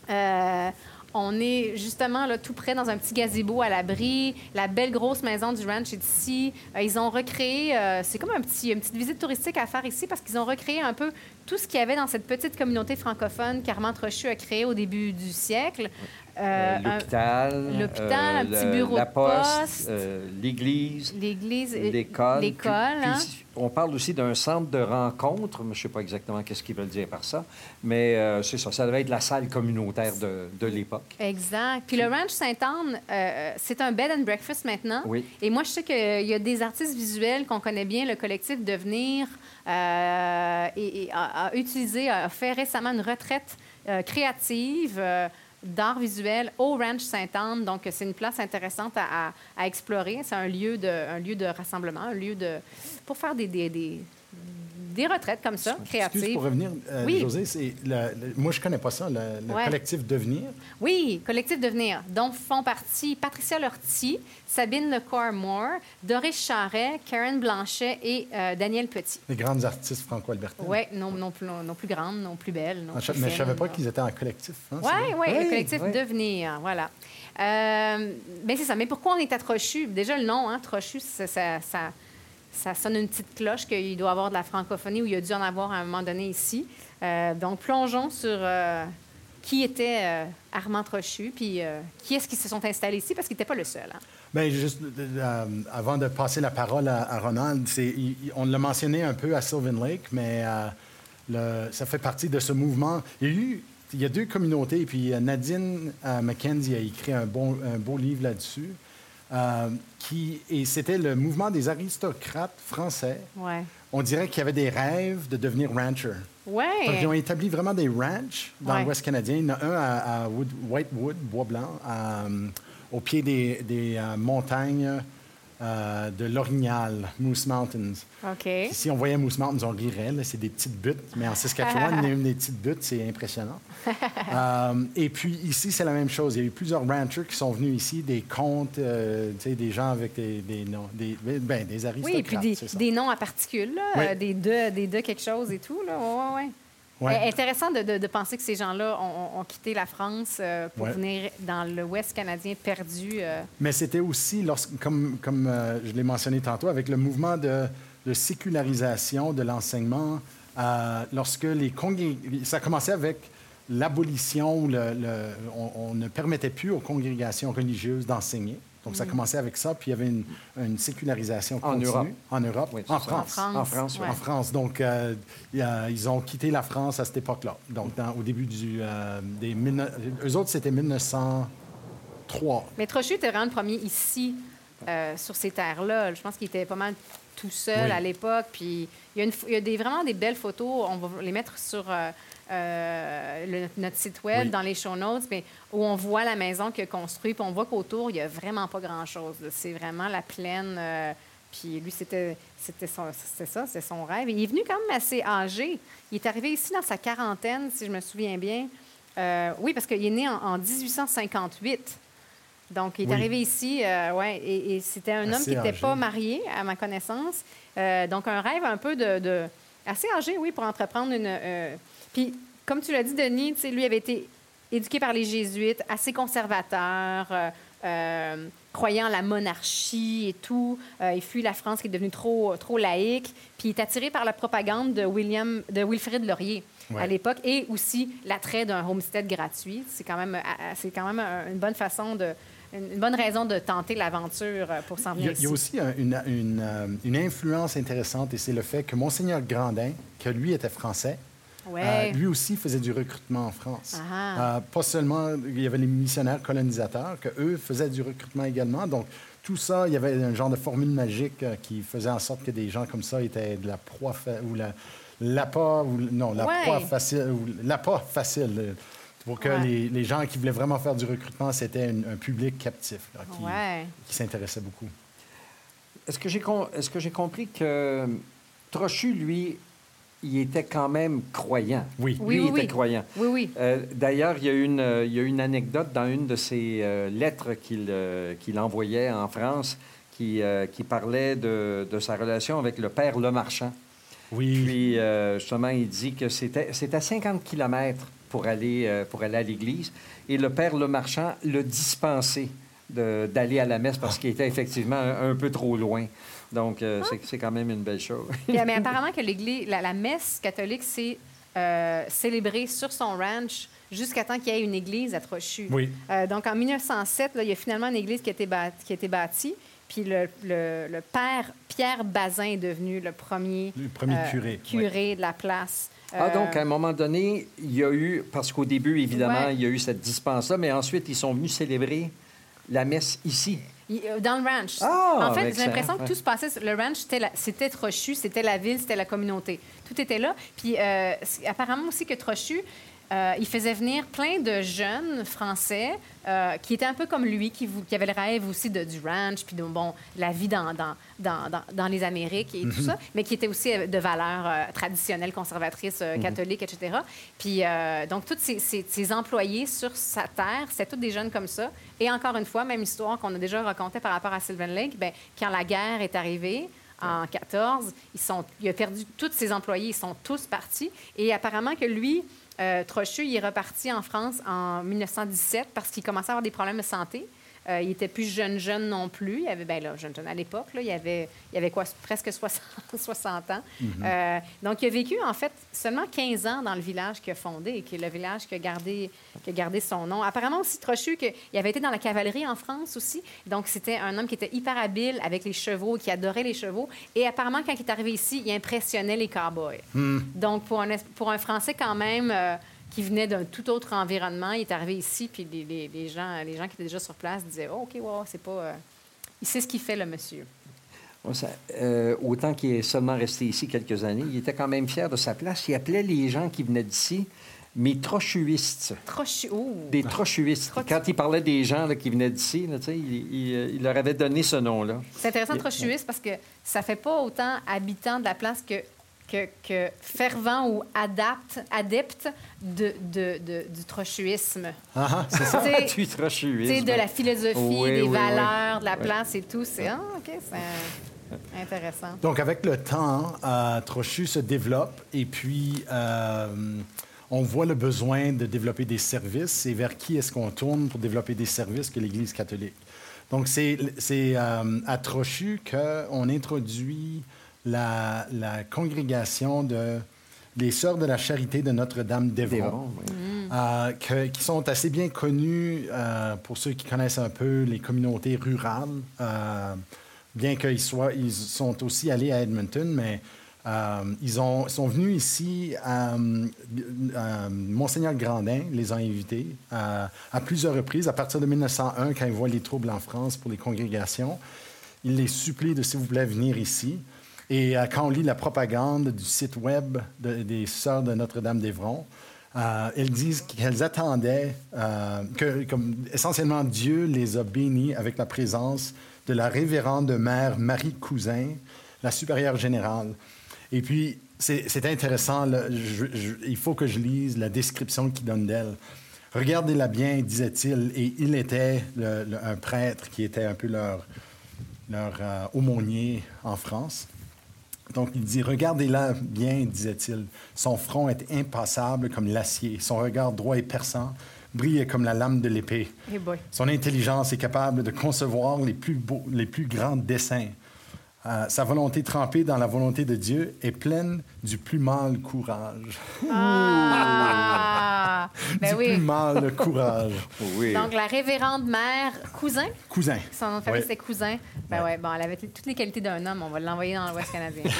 Euh, on est justement là, tout près dans un petit gazebo à l'abri. La belle grosse maison du ranch est ici. Euh, ils ont recréé, euh, c'est comme un petit, une petite visite touristique à faire ici parce qu'ils ont recréé un peu tout ce qu'il y avait dans cette petite communauté francophone qu'Armand Trochu a créée au début du siècle. Euh, Euh, un- L'hôpital. l'hôpital, un petit bureau la poste, euh, l'église. L'église. euh, L'école. L'école, Puis- hein? puis on parle aussi d'un centre de rencontre, je ne sais pas exactement qu'est-ce qu'ils veulent dire par ça, mais euh, c'est ça, ça devait être la salle communautaire de, de l'époque. Exact. Puis le Ranch Sainte-Anne, euh, c'est un bed and breakfast maintenant. Oui. Et moi, je sais qu'il y a des artistes visuels qu'on connaît bien, le collectif Devenir, euh, et, et a, a utilisé, a fait récemment une retraite euh, créative euh, d'art visuel au Ranch Sainte-Anne. Donc, c'est une place intéressante à, explorer. C'est un lieu de, lieu de rassemblement, un lieu de pour faire des, des, des retraites comme ça, Excuse créatives. pour revenir, euh, Oui. José, c'est moi je connais pas ça, le, le Ouais. collectif Devenir. Oui, Collectif Devenir, dont font partie Patricia Lortie, Sabine Lecor-Moore, Doris Charret, Karen Blanchet et euh, Daniel Petit. Les grandes artistes franco-albertains. Oui, non, non, plus, non plus grandes, non plus belles. Non Ah, plus mais je savais fines, pas qu'ils étaient en collectif. hein, c'est Oui, oui, le collectif oui. Devenir, voilà. Euh, ben c'est ça. Mais pourquoi on est à Trochu? Déjà, le nom, hein, Trochu, ça, ça, ça, ça sonne une petite cloche qu'il doit avoir de la francophonie ou il a dû en avoir à un moment donné ici. Euh, donc, plongeons sur euh, qui était euh, Armand Trochu, puis qui est-ce qui se sont installés ici, parce qu'il n'était pas le seul. hein. Bien, juste avant de passer la parole à, Ronald, on l'a mentionné un peu à Sylvan Lake, mais ça fait partie de ce mouvement. Il y a, eu, deux communautés, puis Nadine McKenzie a écrit un, bon, un beau livre là-dessus. Euh, qui, et c'était le mouvement des aristocrates français. Ouais. On dirait qu'il y avait des rêves de devenir rancher. Donc, ils ont établi vraiment des ranchs dans Ouais. l'Ouest canadien. Il y en a un à, à Wood- Whitewood, Bois-Blanc, à, euh, au pied des, des, euh, montagnes euh, de l'Orignal, Moose Mountains. OK. Si on voyait Moose Mountains, on rirait. là, C'est des petites buttes. Mais en Saskatchewan, une des petites buttes. C'est impressionnant. Euh, et puis ici, c'est la même chose. Il y a eu plusieurs ranchers qui sont venus ici, des comtes, euh, des gens avec des, des noms, des, ben, des aristocrates. Oui, et puis des, des noms à particules, là, Oui. des deux, des deux quelque chose et tout. Là. Ouais, ouais, ouais. Euh, Intéressant de, de- de penser que ces gens-là ont, quitté la France euh, pour Ouais. venir dans l'Ouest canadien perdu. euh. Mais c'était aussi, lorsque, comme, comme euh, je l'ai mentionné tantôt, avec le mouvement de, de sécularisation de l'enseignement, lorsque les congré- ça commençait avec l'abolition, le- le- on, on ne permettait plus aux congrégations religieuses d'enseigner. Donc, ça a commencé avec ça, puis il y avait une, une sécularisation En. Europe. En Europe. Oui, en. France. En France. En France, ouais. En France. Donc, euh, ils ont quitté la France à cette époque-là. Donc, dans- au début du, euh, des... 19 Eux autres, c'était 1903. Mais Trochu était vraiment le premier ici, euh, sur ces terres-là. Je pense qu'il était pas mal tout seul Oui. à l'époque. Puis il y a, une il y a des, vraiment des belles photos. On va les mettre sur euh, le- notre site web, Oui. dans les show notes, mais où on voit la maison qu'il a construite. Puis on voit qu'autour, il n'y a vraiment pas grand-chose. C'est vraiment la plaine. euh, puis lui, c'était ça, c'était son rêve. Et il est venu quand même assez âgé. Il est arrivé ici dans sa quarantaine, si je me souviens bien. Euh, oui, parce qu'il est né en, en 1858. Donc, il est Oui. arrivé ici, euh, ouais, et, et c'était un homme qui n'était pas marié, à ma connaissance. Euh, donc, un rêve un peu de, de- assez âgé, oui, pour entreprendre une. euh, Puis, comme tu l'as dit, Denis, lui avait été éduqué par les jésuites, assez conservateur, euh, euh, croyant en la monarchie et tout. Euh, il fuit la France qui est devenue trop, trop laïque. Puis, il est attiré par la propagande de William, de Wilfrid Laurier à l'époque et aussi l'attrait d'un homestead gratuit. C'est quand même, c'est quand même un- une bonne façon de, une bonne raison de tenter l'aventure pour s'en Il y, venir a, il y a aussi un- une, une, une influence intéressante, et c'est le fait que Monseigneur Grandin, que lui était français, Ouais. euh, lui aussi faisait du recrutement en France. Ah. Euh, pas seulement, il y avait les missionnaires colonisateurs, que eux faisaient du recrutement également. Donc, tout ça, il y avait un genre de formule magique euh, qui faisait en sorte que des gens comme ça étaient de la proie, fa- ou la, l'appât, ou non, la Ouais. proie facile, ou l'appât facile. Pour que Ouais. les, les gens qui voulaient vraiment faire du recrutement, c'était un, un public captif là, qui, Ouais. qui s'intéressait beaucoup. Est-ce que j'ai com- est-ce que j'ai compris que Trochu, lui, il était quand même croyant? Oui. Oui, lui, oui, il était oui. croyant. Oui, oui. Euh, D'ailleurs, il y, a une, euh, il y a une anecdote dans une de ses euh, lettres qu'il euh, qu'il envoyait en France qui, euh, qui parlait de, de sa relation avec le père Lemarchand. Oui. Puis, euh, justement, il dit que c'était c'était à 50 km pour aller, euh, pour aller à l'église. Et le père Lemarchand l'a dispensé de- d'aller à la messe parce qu'il était effectivement un, un peu trop loin. Donc, euh, c'est- c'est quand même une belle chose. Mais apparemment que l'église, la, la messe catholique, c'est euh, célébrée sur son ranch jusqu'à temps qu'il y ait une église à Trochu. Oui. Euh, donc, en 1907, là, il y a finalement une église qui a été, bâ- qui a été bâtie. Puis le, le- le père Pierre Bazin est devenu le premier, Le premier euh, curé, curé de la place. Ah, donc, à un moment donné, il y a eu, parce qu'au début, évidemment, Ouais. il y a eu cette dispense-là, mais ensuite, ils sont venus célébrer la messe ici. Euh, Dans le ranch. Ah, en fait, j'ai l'impression que tout se passait. sur- Le ranch, c'était Trochu, c'était la ville, c'était la communauté. Tout était là. Puis euh, apparemment aussi que Trochu, euh, il faisait venir plein de jeunes Français euh, qui étaient un peu comme lui, qui, avaient le rêve aussi de, du ranch, puis de bon, la vie dans, dans, dans, dans- dans les Amériques et tout ça, mais qui étaient aussi euh, de valeurs euh, traditionnelles, conservatrices, euh, catholiques, etc. Puis donc, tous ces, ces- ces employés sur sa terre, c'était tous des jeunes comme ça. Et encore une fois, même histoire qu'on a déjà racontée par rapport à Sylvan Lake, bien, quand la guerre est arrivée, en 14, ils sont, il a perdu tous ses employés, ils sont tous partis. Et apparemment que lui, euh, Trochu, il est reparti en France en 1917 parce qu'il commençait à avoir des problèmes de santé. Euh, il était plus jeune, jeune non plus. Il avait, ben là, jeune, jeune à l'époque, là, il avait, il avait quoi, presque 60, 60 ans. Euh, donc, il a vécu, en fait, seulement 15 ans dans le village qu'il a fondé et qui est le village qui a gardé, qui a gardé son nom. Apparemment aussi, Trochu, que, il avait été dans la cavalerie en France aussi. Donc, c'était un homme qui était hyper habile avec les chevaux, qui adorait les chevaux. Et apparemment, quand il est arrivé ici, il impressionnait les cowboys. Donc, pour un, pour un Français, quand même, euh, qui venait d'un tout autre environnement, il est arrivé ici, puis les, les- les gens, les gens qui étaient déjà sur place disaient oh, OK, wow, c'est pas. euh, il sait ce qu'il fait, le monsieur. Ça- euh, autant qu'il est seulement resté ici quelques années, il était quand même fier de sa place. Il appelait les gens qui venaient d'ici mes trochuistes. Trochu. Des trochuistes. Trochu- Quand il parlait des gens là, qui venaient d'ici, sais, il, il- il leur avait donné ce nom-là. C'est intéressant, trochuiste, parce que ça fait pas autant habitant de la place que, que, que fervent ou adapte, adepte de, de- de- du trochuisme. Ah, ah, c'est ça. Tu sais, de la philosophie, Oui, des oui, oui. valeurs, de la place et tout. C'est ah, OK, c'est intéressant. Donc, avec le temps, euh, Trochu se développe et puis euh, on voit le besoin de développer des services et vers qui est-ce qu'on tourne pour développer des services que l'Église catholique. Donc, c'est c'est, euh, à Trochu qu'on introduit la, la congrégation de les Sœurs de la Charité de Notre-Dame d'Évron. Des oui. Mm. euh, qui sont assez bien connus euh, pour ceux qui connaissent un peu les communautés rurales. euh, bien qu'ils soient, ils sont aussi allés à Edmonton, mais ils ont, sont venus ici. Monseigneur Grandin les a invités à plusieurs reprises, à partir de 1901, quand il voit les troubles en France pour les congrégations. Il les supplie de, s'il vous plaît, venir ici. Et euh, quand on lit la propagande du site web de- des Sœurs de Notre-Dame-d'Évron, euh, elles disent qu'elles attendaient euh, que, essentiellement, Dieu les a bénis avec la présence de la révérende mère Marie Cousin, la supérieure générale. Et puis, c'est intéressant, il faut que je lise la description qu'il donne d'elle. Regardez-la bien, disait-il, et il était un prêtre qui était un peu leur, leur aumônier en France. Donc, il dit Regardez-la bien, disait-il. Son front est impassable comme l'acier. Son regard droit et perçant brille comme la lame de l'épée. Son intelligence est capable de concevoir les plus beaux, les plus grands desseins. Euh, sa volonté trempée dans la volonté de Dieu est pleine du plus mâle courage. Ah! ben du oui. plus mâle courage. Oui. Donc, la révérende mère cousin, Cousin. son nom de famille, c'est cousin? Ben ouais. bon, elle avait toutes les qualités d'un homme. On va l'envoyer dans l'Ouest canadien.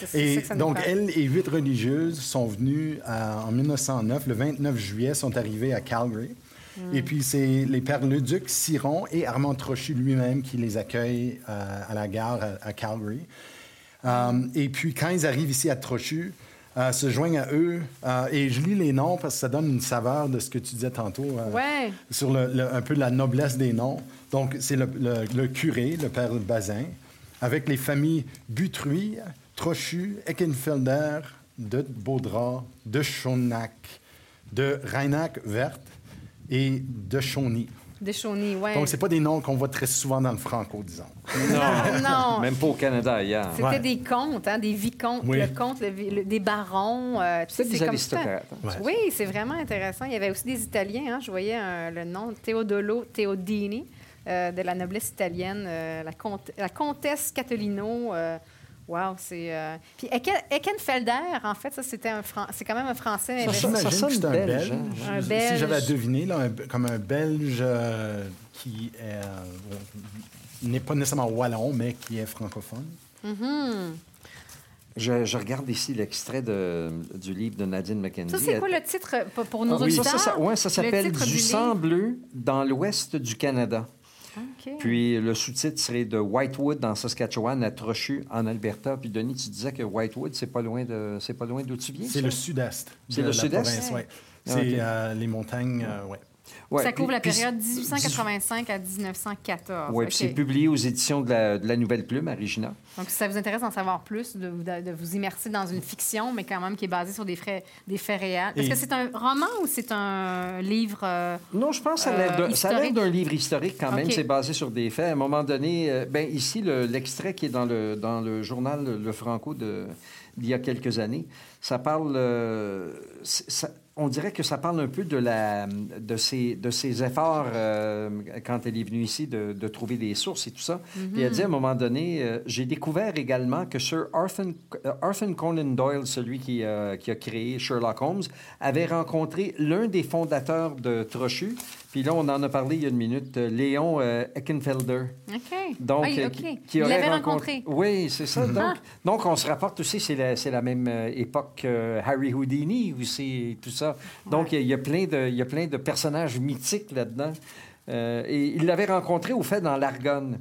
C'est- c'est Et ça que ça nous donc, elle et huit religieuses sont venues euh, en 1909, le 29 juillet, sont arrivées à Calgary. Hmm. Et puis, c'est les pères Leduc, Siron et Armand Trochu lui-même qui les accueillent euh, à la gare à, à Calgary. Euh, et puis, quand ils arrivent ici à Trochu, euh, se joignent à eux, euh, et je lis les noms parce que ça donne une saveur de ce que tu disais tantôt. euh, Ouais. sur le- le- un peu la noblesse des noms. Donc, c'est le, curé, le père Bazin, avec les familles Butruy, Trochu, Eckenfelder, de Baudras, de Chaunac, de Reinach-Verte et de Chauny. De Chauny, ouais. Donc, c'est pas des noms qu'on voit très souvent dans le franco, disons. non. Même pas au Canada ailleurs. C'était Ouais. des comtes, hein, des vicomtes, Oui. le comte, le vi- le- des barons. euh, C'est des comme aristocrates. ça. Ouais. Oui, c'est vraiment intéressant. Il y avait aussi des Italiens. hein. Je voyais euh, le nom Teodolo Teodini euh, de la noblesse italienne, euh, la, comte- la comtesse Catolino. Wow, c'est. euh, Puis Eckenfelder, en fait, ça c'était un Fran- c'est quand même un Français. Ça sonne que c'est un belge, Belge. hein? Un Si Belge. j'avais à deviner, là, un- comme un Belge euh, qui est, euh, n'est pas nécessairement wallon, mais qui est francophone. Je, je regarde ici l'extrait de- du livre de Nadine McKenzie. Ça, c'est quoi le titre pour- nos Ah oui, ça, auditeurs? ça, ça- ouais, ça Le s'appelle Du sang bleu dans l'ouest du Canada. Puis le sous-titre serait de Whitewood dans Saskatchewan à Trochu en Alberta. Puis Denis, tu disais que Whitewood, c'est pas loin de c'est pas loin d'où tu viens. C'est ça? le sud-est. C'est de le la sud-est? province, ouais. Ah, C'est euh, les montagnes, euh, ouais. Ouais, ça couvre puis- la période 1885 à 1914. Oui, OK. puis c'est publié aux éditions de la, de la Nouvelle Plume à Regina. Donc, si ça vous intéresse d'en savoir plus, de, de- de vous immerser dans une fiction, mais quand même qui est basée sur des, frais, des faits réels. Est-ce Et- que c'est un roman ou c'est un livre? euh, Non, je pense que ça a Euh, l'air d'un- ça a l'air historique? d'un livre historique quand même. C'est basé sur des faits. À un moment donné, euh, ben, ici, le- l'extrait qui est dans le, dans le journal Le, Franco d'il y a quelques années, ça parle. euh, ça- on dirait que ça parle un peu de, la, de, ses, de ses efforts euh, quand elle est venue ici de, de trouver des sources et tout ça. Puis elle dit à un moment donné euh, J'ai découvert également que Sir Arthur, euh, Arthur Conan Doyle, celui qui, euh, qui a créé Sherlock Holmes, avait rencontré l'un des fondateurs de Trochu. Puis là, on en a parlé il y a une minute, Léon Eckenfelder. OK. Donc, Ah, euh, OK. qui, Il aurait l'avait rencontré- rencontré. Oui, c'est ça. Donc, Ah. donc, on se rapporte aussi, c'est la, la même époque que Harry Houdini aussi, tout ça. Donc, il y, a- il y a plein de, il y a plein de personnages mythiques là-dedans. Euh, et il l'avait rencontré, au fait, dans l'Argonne.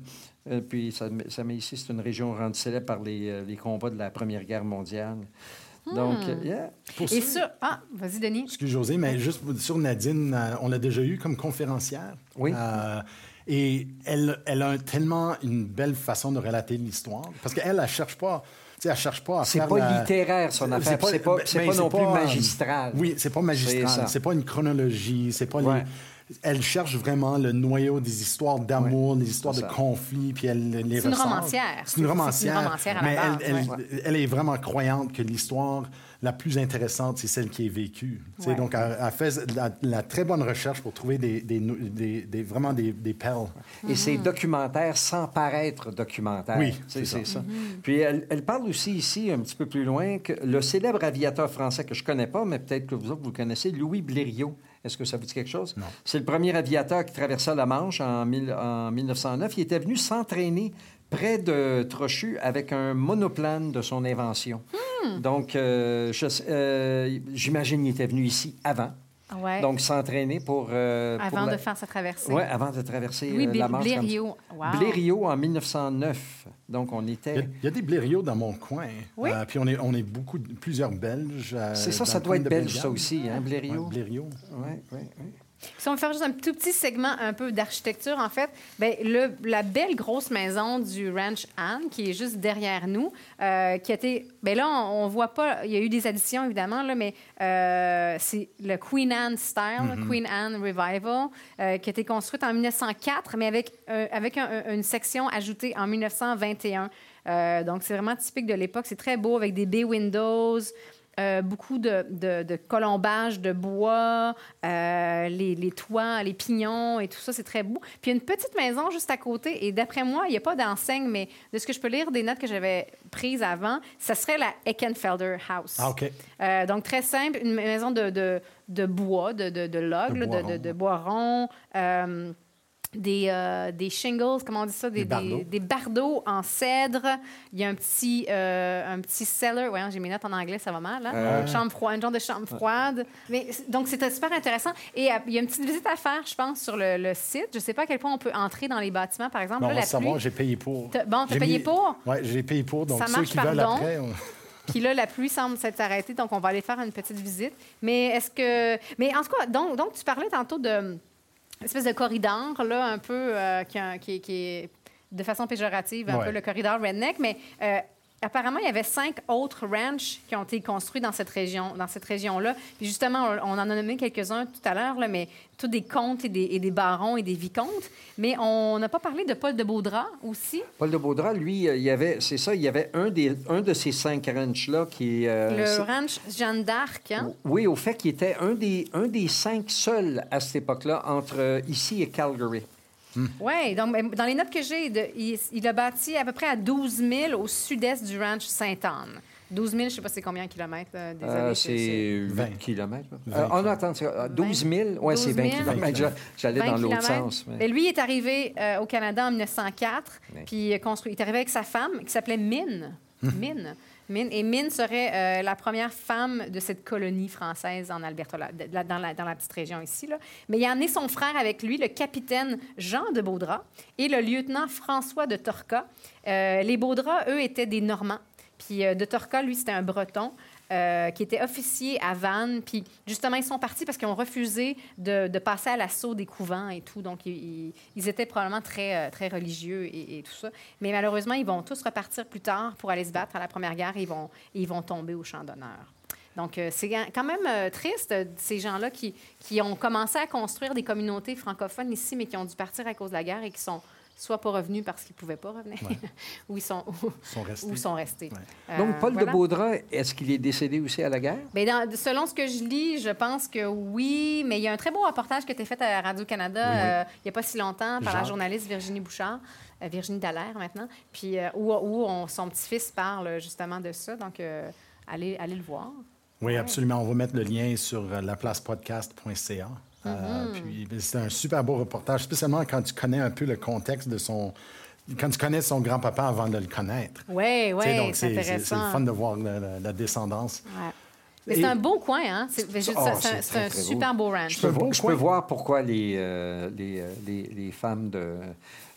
Euh, puis, ça, met- ça met ici, c'est une région rendue célèbre par les, euh, les combats de la Première Guerre mondiale. Donc, Hmm. euh, yeah. Pour Et ça... Ah, vas-y, Denis. Excuse José, mais juste sur Nadine, on l'a déjà eu comme conférencière. Oui. Euh, et elle, elle a tellement une belle façon de relater l'histoire. Parce qu'elle, elle cherche pas. Tu sais, Elle cherche pas à C'est pas la- littéraire, son affaire. C'est pas, ben, c'est ben, pas non plus euh, magistral. Oui, c'est pas magistral. C'est pas une chronologie. C'est pas. Elle cherche vraiment le noyau des histoires d'amour, des histoires de conflits, puis elle les C'est une ressort. romancière. C'est une romancière. une romancière à la mais base, elle, elle- ouais. elle est vraiment croyante que l'histoire la plus intéressante, c'est celle qui est vécue. Ouais. Donc, elle, elle fait la, la très bonne recherche pour trouver des, des, nou- des- des- vraiment des, des perles. Et c'est documentaire sans paraître documentaire. Oui, c'est ça. Puis elle, elle parle aussi ici, un petit peu plus loin, que le célèbre aviateur français que je connais pas, mais peut-être que vous autres, vous le connaissez, Louis Blériot. Est-ce que ça vous dit quelque chose? Non. C'est le premier aviateur qui traversa la Manche en, mille- en 1909. Il était venu s'entraîner près de Trochu avec un monoplane de son invention. Donc, euh, euh, j'imagine qu'il était venu ici avant. Ouais. Donc, s'entraîner pour... euh, pour Avant la- de faire sa traversée. Oui, avant de traverser Oui, euh, la Manche. comme. Blériot. Wow. Blériot en 1909. Donc, on Il y, a, était... il y a des blériot dans mon coin. Oui. Euh, puis on est, on est beaucoup, plusieurs Belges. euh, C'est ça, ça doit être belge, ça aussi, hein, Blériot? Ouais, blériot. Oui, oui, oui. Si on veut faire juste un tout petit segment un peu d'architecture, en fait, ben, le- la belle grosse maison du Ranch Anne, qui est juste derrière nous, euh, qui a été... Ben là, on, on voit pas... Il y a eu des additions, évidemment, là, mais euh, c'est le Queen Anne style, le Queen Anne Revival, euh, qui a été construite en 1904, mais avec, avec un- un- une section ajoutée en 1921. Euh, donc, c'est vraiment typique de l'époque. C'est très beau, avec des bay windows, euh, beaucoup de, de, de colombage de bois, euh, les, les toits, les pignons et tout ça, c'est très beau. Puis il y a une petite maison juste à côté, et d'après moi, il n'y a pas d'enseigne, mais de ce que je peux lire des notes que j'avais prises avant, ça serait la Eckenfelder House. Ah, OK. Euh, donc, très simple, une maison de, bois, de, de, de log, De là, bois de, rond, bois rond. Des, euh, des shingles, comment on dit ça? Des, Des bardeaux. des- des bardeaux en cèdre. Il y a un petit, euh, un petit cellar. Ouais, j'ai mes notes en anglais, ça va mal. Hein? Euh. Chambre froide, un genre de chambre froide. Mais, donc, c'était super intéressant. Et il y a une petite visite à faire, je pense, sur le, le site. Je ne sais pas à quel point on peut entrer dans les bâtiments, par exemple. Bon, Là, la pluie. j'ai payé pour. T'as- bon, t'as payé mis- pour? Oui, j'ai payé pour. Donc, Ça ceux marche qui par veulent après... on- Puis là, la pluie semble s'être arrêtée, donc on va aller faire une petite visite. Mais est-ce que. Mais en tout cas, donc, donc tu parlais tantôt de espèce de corridor, là, un peu, euh, qui, a- qui- qui est de façon péjorative, un Ouais. peu le corridor redneck, mais. Apparemment, il y avait cinq autres ranchs qui ont été construits dans cette région, dans cette région-là. Puis justement, on, en a nommé quelques-uns tout à l'heure, mais tous des comtes et des, et des barons et des vicomtes. Mais on n'a pas parlé de Paul de Baudras aussi? Paul de Baudras, lui, euh, il y avait, c'est ça, il y avait un, des, un de ces cinq ranchs-là qui... euh, le ranch Jeanne d'Arc. Hein? Oui, au fait qu'il était un des, un des cinq seuls à cette époque-là entre euh, ici et Calgary. Oui, donc ben, dans les notes que j'ai, il, il a bâti à peu près à 12 000 au sud-est du ranch Sainte-Anne. 12 000, je ne sais pas c'est combien de kilomètres. euh, Euh, c'est 20. 8 kilomètres. Euh, non, attends, c'est, euh, 12 000? Oui, c'est 20 12 000. kilomètres. J'a- J'allais 20 dans l'autre sens. mais- Ben, lui, il est arrivé euh, au Canada en 1904, Oui. puis il, a construit, il est arrivé avec sa femme qui s'appelait Mine. Mine. Mine. Et Mine serait euh, la première femme de cette colonie française en Alberta, dans, la, petite région ici. Mais il a amené son frère avec lui, le capitaine Jean de Baudras et le lieutenant François de Torca. Euh, les Baudras, eux, étaient des Normands. Puis euh, de Torca, lui, c'était un Breton. Euh, qui était officier à Vannes. Puis justement, ils sont partis parce qu'ils ont refusé de, passer à l'assaut des couvents et tout. Donc, ils, étaient probablement très, euh, très religieux et, tout ça. Mais malheureusement, ils vont tous repartir plus tard pour aller se battre à la Première Guerre et ils vont, ils vont tomber au champ d'honneur. Donc, euh, c'est quand même triste, ces gens-là qui, qui ont commencé à construire des communautés francophones ici, mais qui ont dû partir à cause de la guerre et qui sont soit pas revenus parce qu'ils ne pouvaient pas revenir, ou ils sont, ou, sont restés. ou sont restés. Ouais. Euh, Donc, Paul voilà. de Baudras, est-ce qu'il est décédé aussi à la guerre? Ben, dans- selon ce que je lis, je pense que oui, mais il y a un très beau reportage qui a été fait à Radio-Canada Oui, oui. euh, il n'y a pas si longtemps par la journaliste Virginie Bouchard, euh, Virginie Dallaire maintenant, puis euh, où, où on- son petit-fils parle justement de ça. Donc, euh, allez, allez le voir. Oui, absolument. On va mettre le lien sur laplacepodcast.ca. Puis ben, c'est un super beau reportage, spécialement quand tu connais un peu le contexte de son. Quand tu connais son grand-papa avant de le connaître. Oui, oui, c'est c'est c'est- c'est intéressant. le fun de voir la, la- la descendance. Ouais. Mais c'est un beau coin, hein? C'est Oh, c'est- c'est c'est un- c'est très, un très beau. super beau ranch. Je peux, je peux voir pourquoi les, euh, les, euh, les, les femmes de,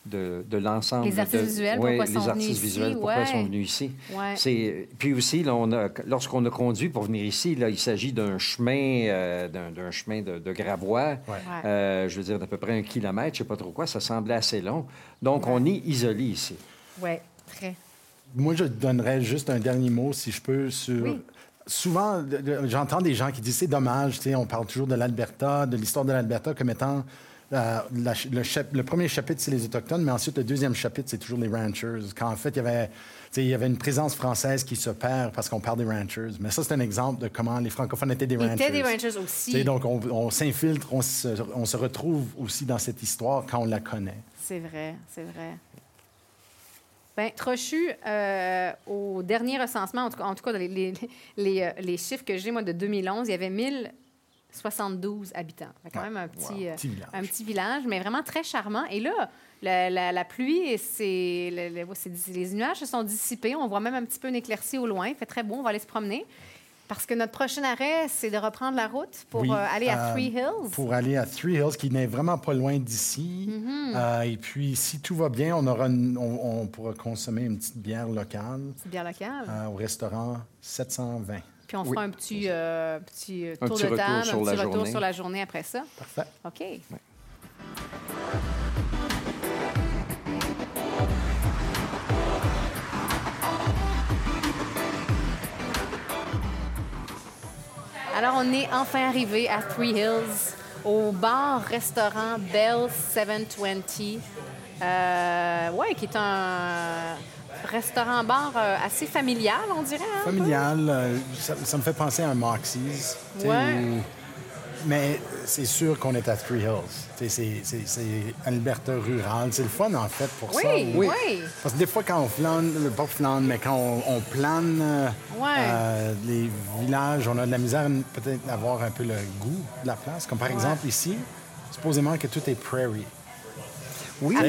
de, de l'ensemble... Les artistes de- visuels, ouais, pourquoi les sont venus artistes ici, visuels, pourquoi ouais. ils sont venus ici? Ouais. C'est- Puis aussi, lorsqu'on a conduit pour venir ici, là, il s'agit d'un chemin, euh, d'un, chemin de, de gravois, Ouais. euh, je veux dire d'à peu près un kilomètre, je ne sais pas trop quoi, ça semblait assez long. Donc, on est isolé ici. Oui, très. Moi, je donnerais juste un dernier mot, si je peux, sur. Oui. Souvent, j'entends des gens qui disent c'est dommage, on parle toujours de l'Alberta, de l'histoire de l'Alberta comme étant la- le, premier chapitre, c'est les Autochtones, mais ensuite, le deuxième chapitre, c'est toujours les Ranchers. Quand en fait, il y avait, tu sais, il y avait une présence française qui se perd parce qu'on parle des Ranchers. Mais ça, c'est un exemple de comment les francophones étaient des Ils Ranchers. étaient des Rangers Tu aussi. sais, donc, on, on s'infiltre, on se, on se retrouve aussi dans cette histoire quand on la connaît. C'est vrai, c'est vrai. Bien, Trochu, euh, au dernier recensement, en tout cas, en tout cas, les, les, les, euh, les chiffres que j'ai, moi, de 2011, il y avait 1072 habitants. Fait quand même un petit, euh, Petit un petit village, mais vraiment très charmant. Et là, la, la- la pluie, c'est, le- le- c'est- les nuages se sont dissipés. On voit même un petit peu une éclaircie au loin. Il fait très beau, on va aller se promener. Parce que notre prochain arrêt, c'est de reprendre la route pour Oui, euh, aller à euh, Three Hills. Pour aller à Three Hills, qui n'est vraiment pas loin d'ici. Mm-hmm. Euh, et puis, si tout va bien, on, aura une- on, on pourra consommer une petite bière locale C'est bien local. euh, au restaurant 720. Puis on fera un petit, euh, petit euh, Un tour petit de table, sur un petit la retour journée. sur la journée après ça. Parfait. OK. Alors, on est enfin arrivé à Three Hills, au bar-restaurant Bell 720. Euh, ouais, qui est un restaurant-bar euh, assez familial, on dirait. hein? Familial, euh, ça, ça me fait penser à un Moxie's. Ouais. où- Mais c'est sûr qu'on est à Three Hills. C'est Alberta rural. C'est le fun, en fait, pour ça. Oui, oui. Parce que des fois, quand on flâne, euh, pas flâne, mais quand on, on plane Ouais. euh, les villages, on a de la misère peut-être d'avoir un peu le goût de la place. Comme par exemple ici, supposément que tout est prairie. Oui. À.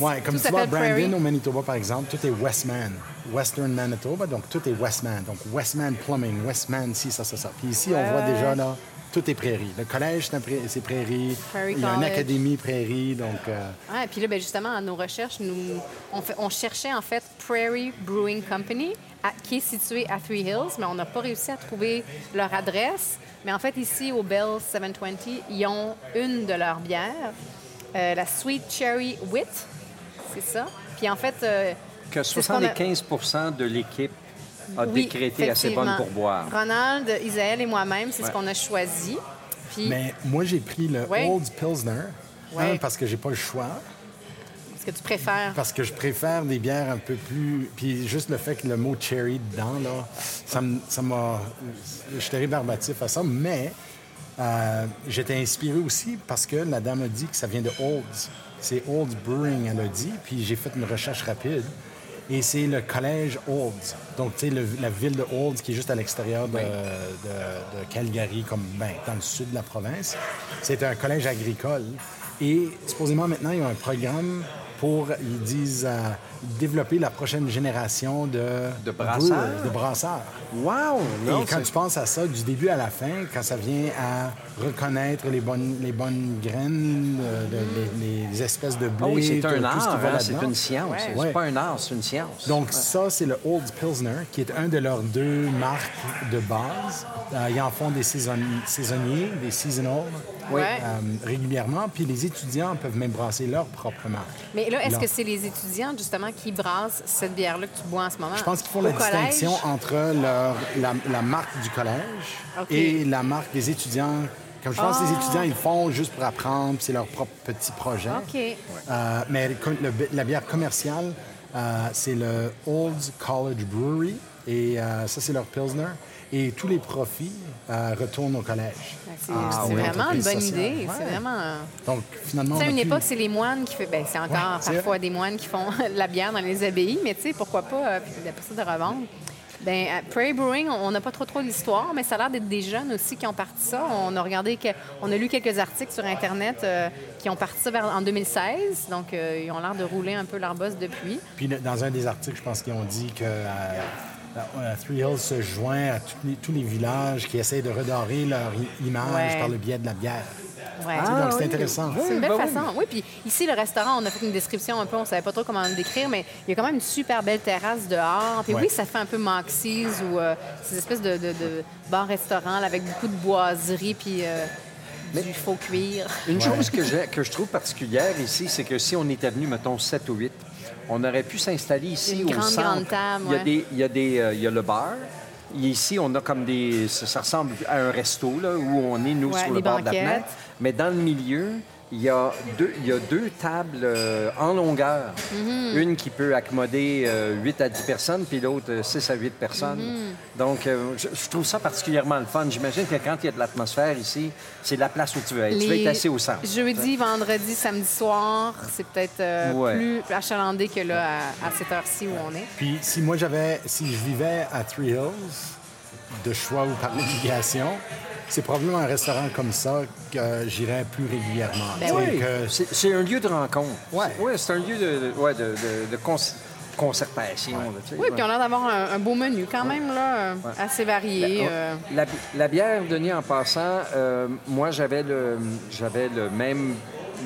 Ouais, comme tout tu vois, s'appelle Brandon Prairie. au Manitoba, par exemple, tout est Westman. Western Manitoba, donc tout est Westman. Donc Westman Plumbing, Westman, ci, ça, ça, ça. Puis ici, on voit déjà, là, tout est prairie. Le collège, c'est prairie- Il y a une académie prairie, donc... euh, Ouais, puis là, ben, justement, à nos recherches, nous, on, fait- on cherchait en fait Prairie Brewing Company, à- qui est située à Three Hills, mais on n'a pas réussi à trouver leur adresse. Mais en fait, ici, au Bell 720, ils ont une de leurs bières, euh, la Sweet Cherry Wit. C'est ça. Puis en fait, euh, Que c'est ce qu'on a- 75% de l'équipe a oui, décrété assez bonne pour boire. Ronald, Isaël et moi-même, c'est ce qu'on a choisi. Puis, Mais moi, j'ai pris le Ouais. Old Pilsner, Ouais. un, parce que j'ai pas le choix, ce que tu préfères? parce que je préfère des bières un peu plus... Puis juste le fait que le mot cherry dedans, là, ça m'a... J'étais rébarbatif à ça, mais euh, j'étais inspiré aussi parce que la dame a dit que ça vient de Olds. C'est Olds Brewing, elle a dit, puis j'ai fait une recherche rapide. Et c'est le collège Olds. Donc, tu sais, la ville de Olds qui est juste à l'extérieur de, de- de Calgary, comme ben, dans le sud de la province. C'est un collège agricole. Et supposément, maintenant, ils ont un programme pour, ils disent, euh, développer la prochaine génération de, De brasseurs? de brasseurs. Wow! Et quand tu penses à ça, du début à la fin, quand ça vient à reconnaître les bonnes, les bonnes graines, euh, de- les, les espèces de blé, Ah oui, c'est un ce art, hein, c'est une science. Ouais. C'est pas un art, c'est une science. Donc ça, c'est le Old Pilsner, qui est un de leurs deux marques de base. Euh, ils en font des saison- saisonniers, des seasonal, Oui. euh, régulièrement. Puis les étudiants peuvent même brasser leur propre marque. Mais là, est-ce que c'est les étudiants, justement, qui brassent cette bière-là que tu bois en ce moment? Je pense qu'ils font Au la collège? distinction entre leur- la, la marque du collège et la marque des étudiants. Comme je pense que les Ah. étudiants, ils le font juste pour apprendre, c'est leur propre petit projet. Euh, mais le- la bière commerciale, euh, c'est le Old College Brewery. Et euh, ça, c'est leur Pilsner. Et tous les profits euh, retournent au collège. C'est Ah, oui, vraiment une bonne sociale. idée. C'est vraiment. euh, Donc, finalement, Tu sais, on à une pu- époque, c'est les moines qui font. Ben, c'est encore Ouais, parfois des moines qui font la bière dans les abbayes, mais tu sais, pourquoi pas, euh, puis après ça, de revendre. Ben, à Prairie Brewing, on n'a pas trop trop l'histoire, mais ça a l'air d'être des jeunes aussi qui ont parti ça. On a regardé, que- on a lu quelques articles sur Internet euh, qui ont parti ça vers, en 2016, donc euh, ils ont l'air de rouler un peu leur boss depuis. Puis dans un des articles, je pense qu'ils ont dit que euh, euh, Three Hills se joint à tous les, tous les villages qui essaient de redorer leur image Ouais. par le biais de la bière. Ouais. Donc, c'est oui. intéressant. C'est une belle ben oui. façon. Oui, puis ici, le restaurant, on a fait une description un peu, on savait pas trop comment le décrire, mais il y a quand même une super belle terrasse dehors. Puis Ouais. oui, ça fait un peu Moxie's ou euh, ces espèces de, de, de bar-restaurant là, avec beaucoup de boiseries puis euh, du faux cuir. Une chose que, que je trouve particulière ici, c'est que si on était venu, mettons, 7 ou 8, on aurait pu s'installer ici au grande, centre. grande table, il, y a des, il, y a des, euh, il y a le bar. Ici, on a comme des... Ça, ressemble à un resto, là, où on est, nous, Ouais, sur le bord de la fenêtre. Mais dans le milieu, il y a deux, il y a deux tables euh, en longueur. Mhm. Une qui peut accommoder euh, 8 à 10 personnes, puis l'autre euh, 6 à 8 personnes. Mhm. Donc, euh, je, je trouve ça particulièrement le fun. J'imagine que quand il y a de l'atmosphère ici, c'est la place où tu veux être. Tu veux Les être assis au centre. Jeudi, vendredi, samedi soir, c'est peut-être euh, Ouais. plus achalandé que là, à, à cette heure-ci où on est. Puis si moi j'avais, si je vivais à Three Hills, de choix ou par obligation, c'est probablement un restaurant comme ça que j'irais plus régulièrement. Ben Oui, c'est un lieu de rencontre. Ouais. Oui, c'est un lieu de, de, ouais, de, de- de cons- concertation. là, Oui, ouais. puis on a l'air d'avoir un, un beau menu quand même, là, euh, assez varié. euh. La, la bière, Denis, en passant, euh, moi, j'avais le, j'avais le même,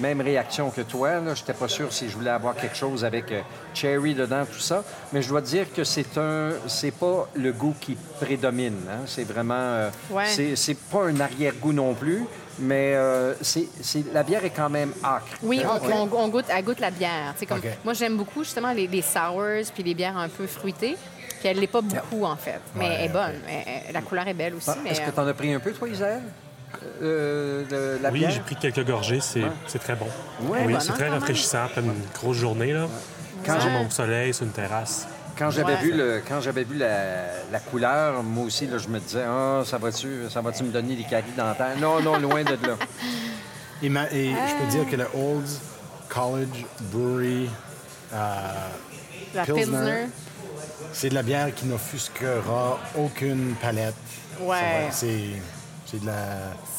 même réaction que toi. Je n'étais pas sûr si je voulais avoir quelque chose avec euh, cherry dedans, tout ça. Mais je dois dire que c'est un, c'est pas le goût qui prédomine. hein. C'est vraiment, euh, Ouais. c'est, pas un arrière-goût non plus. Mais euh, c'est, la bière est quand même acre. Oui, on, on- on goûte, elle goûte la bière. Comme. Moi, j'aime beaucoup justement les, les sours puis les bières un peu fruitées. Puis elle l'est pas beaucoup, en fait. Mais elle est bonne. Elle- la couleur est belle aussi. Ah, mais, Est-ce que tu en as pris un peu, toi, Isaël? Euh, de la Oui, bière? j'ai pris quelques gorgées, c'est c'est très bon. Ouais, oui, bonne, c'est très rafraîchissant après une grosse journée. Là. Quand Quand j'ai- mon soleil sur une terrasse. Quand j'avais Ouais. vu le, quand j'avais vu la, la couleur, moi aussi, là, je me disais, ah, ça va-tu, ça va-tu me donner des caries dentaires? Non, non, loin de là. Et, ma- et je peux dire que le Old College Brewery, la Pilsner. Pilsner. c'est de la bière qui n'offusquera aucune palette. Ouais. Va- C'est c'est de la...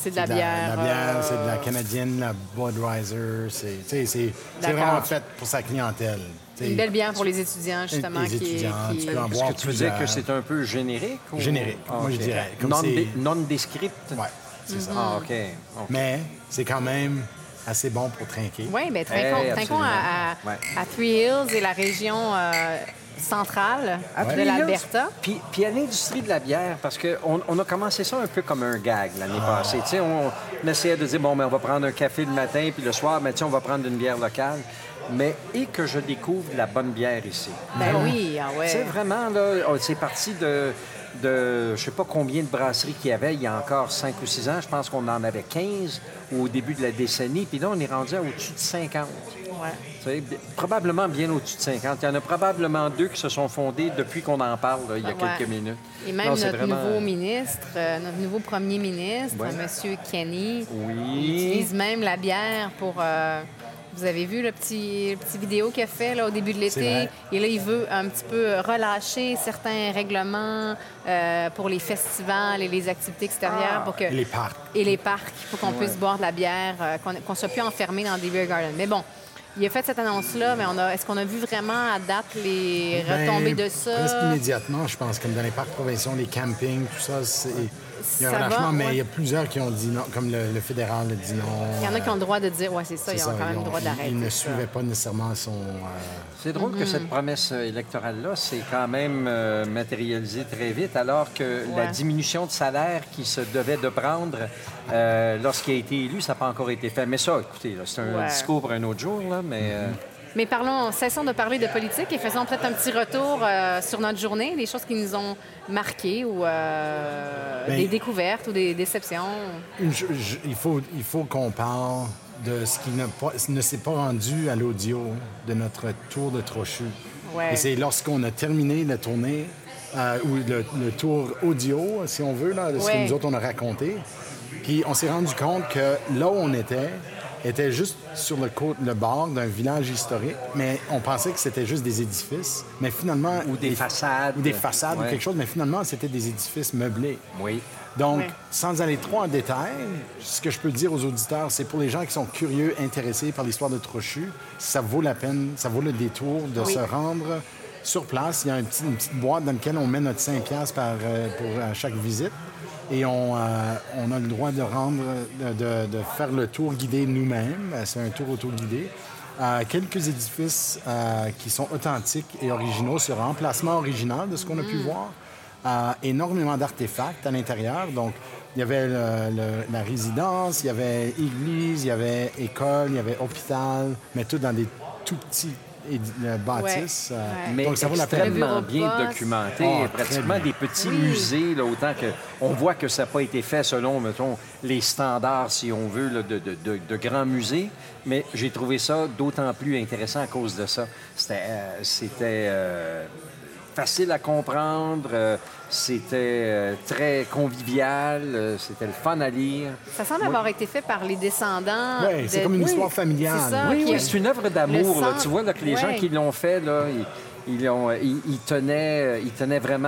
C'est de la bière, La bière, euh, c'est de la canadienne, la Budweiser. C'est vraiment fait pour sa clientèle. tu sais. Une belle bière pour les étudiants, justement. Les qui est- qui tu peux en Est-ce boire que tu veux dire que c'est un peu générique? ou- Générique, Ah, moi, je ok. dirais. Comme Non, non-descript? Ouais, c'est ça. Ah, OK. OK. Mais c'est quand même assez bon pour trinquer. Oui, Eh, absolument. à, à- Ouais. à Three Hills et la région euh, centrale de Puis, l'Alberta. Puis, puis à l'industrie de la bière, parce qu'on on a commencé ça un peu comme un gag l'année Ah. passée. Tu sais, on, on essayait de dire, bon, mais on va prendre un café le matin, puis le soir, mais on va prendre une bière locale. Mais et que je découvre de la bonne bière ici. Ben oui, ah ouais. Tu sais, vraiment, là, c'est parti de, de je sais pas combien de brasseries qu'il y avait il y a encore 5 ou 6 ans. Je pense qu'on en avait 15 au début de la décennie. Puis là, on est rendu à au-dessus de 50. Ouais. Probablement bien au-dessus de 50. Il y en a probablement deux qui se sont fondés depuis qu'on en parle, là, il y a ouais. quelques minutes. Et même Non, notre vraiment- nouveau ministre, euh, notre nouveau premier ministre, Ouais. M. Kenny, Oui. il utilise même la bière pour. euh, vous avez vu le petit, le petit vidéo qu'il a fait là, au début de C'est l'été? Et là, il veut un petit peu relâcher certains règlements euh, pour les festivals et les activités extérieures pour que Et les parcs. et les parcs pour qu'on puisse boire de la bière, euh, qu'on qu'on soit plus enfermé dans des beer gardens. Mais bon, il a fait cette annonce-là, mais on a, est-ce qu'on a vu vraiment à date les Ben, retombées de ça? Presque immédiatement, je pense, comme dans les parcs provinciaux, les campings, tout ça, c'est... Il y a un Ça va, relâchement, mais ouais. il y a plusieurs qui ont dit non, comme le, le fédéral a dit non. Il y en a qui ont le droit de dire, ouais, c'est ça, ils ont quand même le droit d'arrêter. Ils ne suivaient pas nécessairement son... euh, C'est drôle que Mm-hmm. cette promesse électorale-là s'est quand même euh, matérialisée très vite, alors que la diminution de salaire qu'il se devait de prendre euh, lorsqu'il a été élu, ça n'a pas encore été fait. Mais ça, écoutez, c'est un Ouais. discours pour un autre jour, là, mais... euh, Mais parlons, cessons de parler de politique et faisons peut-être un petit retour euh, sur notre journée, des choses qui nous ont marquées ou euh, Ben- des découvertes ou des déceptions. Une cho- je- il faut, il faut qu'on parle de ce qui ne s'est pas rendu à l'audio de notre tour de Trochu. Ouais. Et c'est lorsqu'on a terminé la tournée, euh, ou le, le tour audio, si on veut, là, de ce Ouais. que nous autres, on a raconté. Puis on s'est rendu compte que là où on était, était juste sur le, côte, le bord d'un village historique, mais on pensait que c'était juste des édifices. Mais finalement... Ou des les- façades. Ou des façades Ouais. ou quelque chose, mais finalement, c'était des édifices meublés. oui. Donc, sans aller trop en détail, ce que je peux dire aux auditeurs, c'est pour les gens qui sont curieux, intéressés par l'histoire de Trochu, ça vaut la peine, ça vaut le détour de Oui. se rendre sur place. Il y a un une petite boîte dans laquelle on met notre 5 piastres par, euh, pour chaque visite. Et on, euh, on a le droit de rendre, de, de- de faire le tour guidé nous-mêmes. Euh, C'est un tour auto-guidé. Euh, quelques édifices euh, qui sont authentiques et originaux sur emplacement original de ce qu'on a pu voir. Euh, énormément d'artefacts à l'intérieur. Donc, il y avait le- le- la résidence, il y avait église, il y avait école, il y avait hôpital, mais tout dans des tout petits euh, euh. Mais Donc, ça vaut la peine. Extrêmement bien poste. documenté. Très pratiquement bien. des petits Oui. musées, là, autant que on voit que ça n'a pas été fait selon, mettons, les standards, si on veut, là, de, de- de- de grands musées. Mais j'ai trouvé ça d'autant plus intéressant à cause de ça. C'était euh, c'était, euh, facile à comprendre, euh, c'était euh, très convivial, euh, c'était le fun à lire. Ça semble avoir été fait par les descendants. Ouais, c'est de- comme une Oui, histoire familiale. ça, Oui, oui, c'est une œuvre d'amour. Tu vois là, que les gens qui l'ont fait, là, ils, ils, ont- ils- ils tenaient, ils tenaient vraiment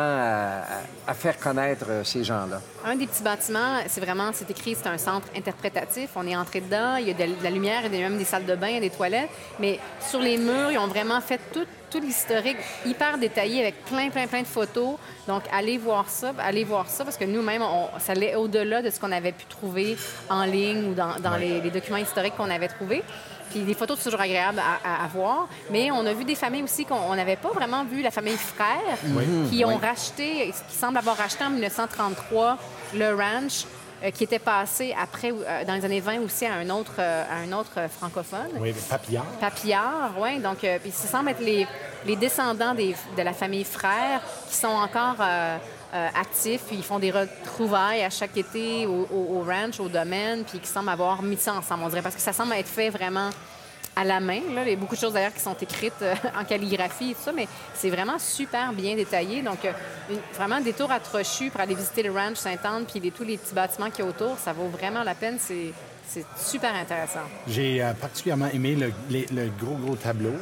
à, faire connaître euh, ces gens-là. Un des petits bâtiments, c'est vraiment, c'est écrit, c'est un centre interprétatif. On est entré dedans, il y a de, la lumière, il y a même des salles de bain, des toilettes. Mais sur les murs, ils ont vraiment fait tout, tout l'historique hyper détaillé avec plein, plein, plein de photos. Donc, allez voir ça, allez voir ça, parce que nous-mêmes, ça allait au-delà de ce qu'on avait pu trouver en ligne ou dans, dans les, les documents historiques qu'on avait trouvés. Puis des photos, c'est toujours agréable à, à- à voir. Mais on a vu des familles aussi qu'on n'avait pas vraiment vu, la famille Frère, qui ont racheté, qui semble avoir racheté en 1933 le ranch euh, qui était passé après, euh, dans les années 20 aussi, à un autre, euh, à un autre francophone. Oui, papillard. Papillard, oui. Donc, puis ça semble être les, les descendants des- de la famille Frère qui sont encore euh, actifs. Puis ils font des retrouvailles à chaque été au, ranch, au domaine, puis qui semblent avoir mis ça ensemble, on dirait, parce que ça semble être fait vraiment à la main. Là. Il y a beaucoup de choses d'ailleurs qui sont écrites euh, en calligraphie et tout ça, mais c'est vraiment super bien détaillé. Donc, euh, vraiment, des tours à Trochu pour aller visiter le ranch Sainte-Anne, puis les- tous les petits bâtiments qu'il y a autour, ça vaut vraiment la peine. C'est super intéressant. J'ai particulièrement aimé le gros, gros tableau.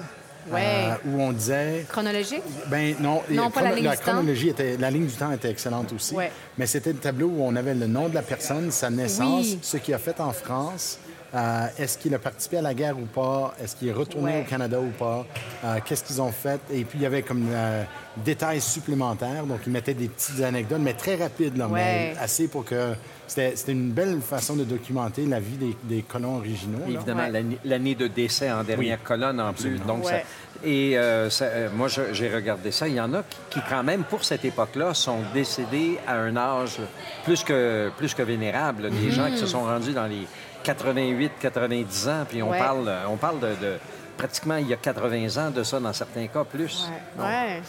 Ouais. euh, où on disait Chronologique? Ben non, pas la ligne temps. chronologie était, la ligne du temps était excellente aussi. Ouais. Mais c'était le tableau où on avait le nom de la personne, sa naissance, Oui. ce qu'il a fait en France. Euh, est-ce qu'il a participé à la guerre ou pas? Est-ce qu'il est retourné Ouais. au Canada ou pas? Euh, Qu'est-ce qu'ils ont fait? Et puis, il y avait comme euh, détails supplémentaires. Donc, ils mettaient des petites anecdotes, mais très rapides, là, mais assez pour que... C'était c'était une belle façon de documenter la vie des, des colons originaux. là. Évidemment, Ouais. l'année- l'année de décès en dernière colonne en plus. Donc, ça- Ouais. et euh, ça- euh, moi, je- j'ai regardé ça. Il y en a qui, qui, quand même, pour cette époque-là, sont décédés à un âge plus que, plus que vénérable. Des gens qui se sont rendus dans les 88, 90 ans. Puis on Ouais. parle, on parle de, de pratiquement il y a 80 ans de ça, dans certains cas, plus. Ouais. ouais.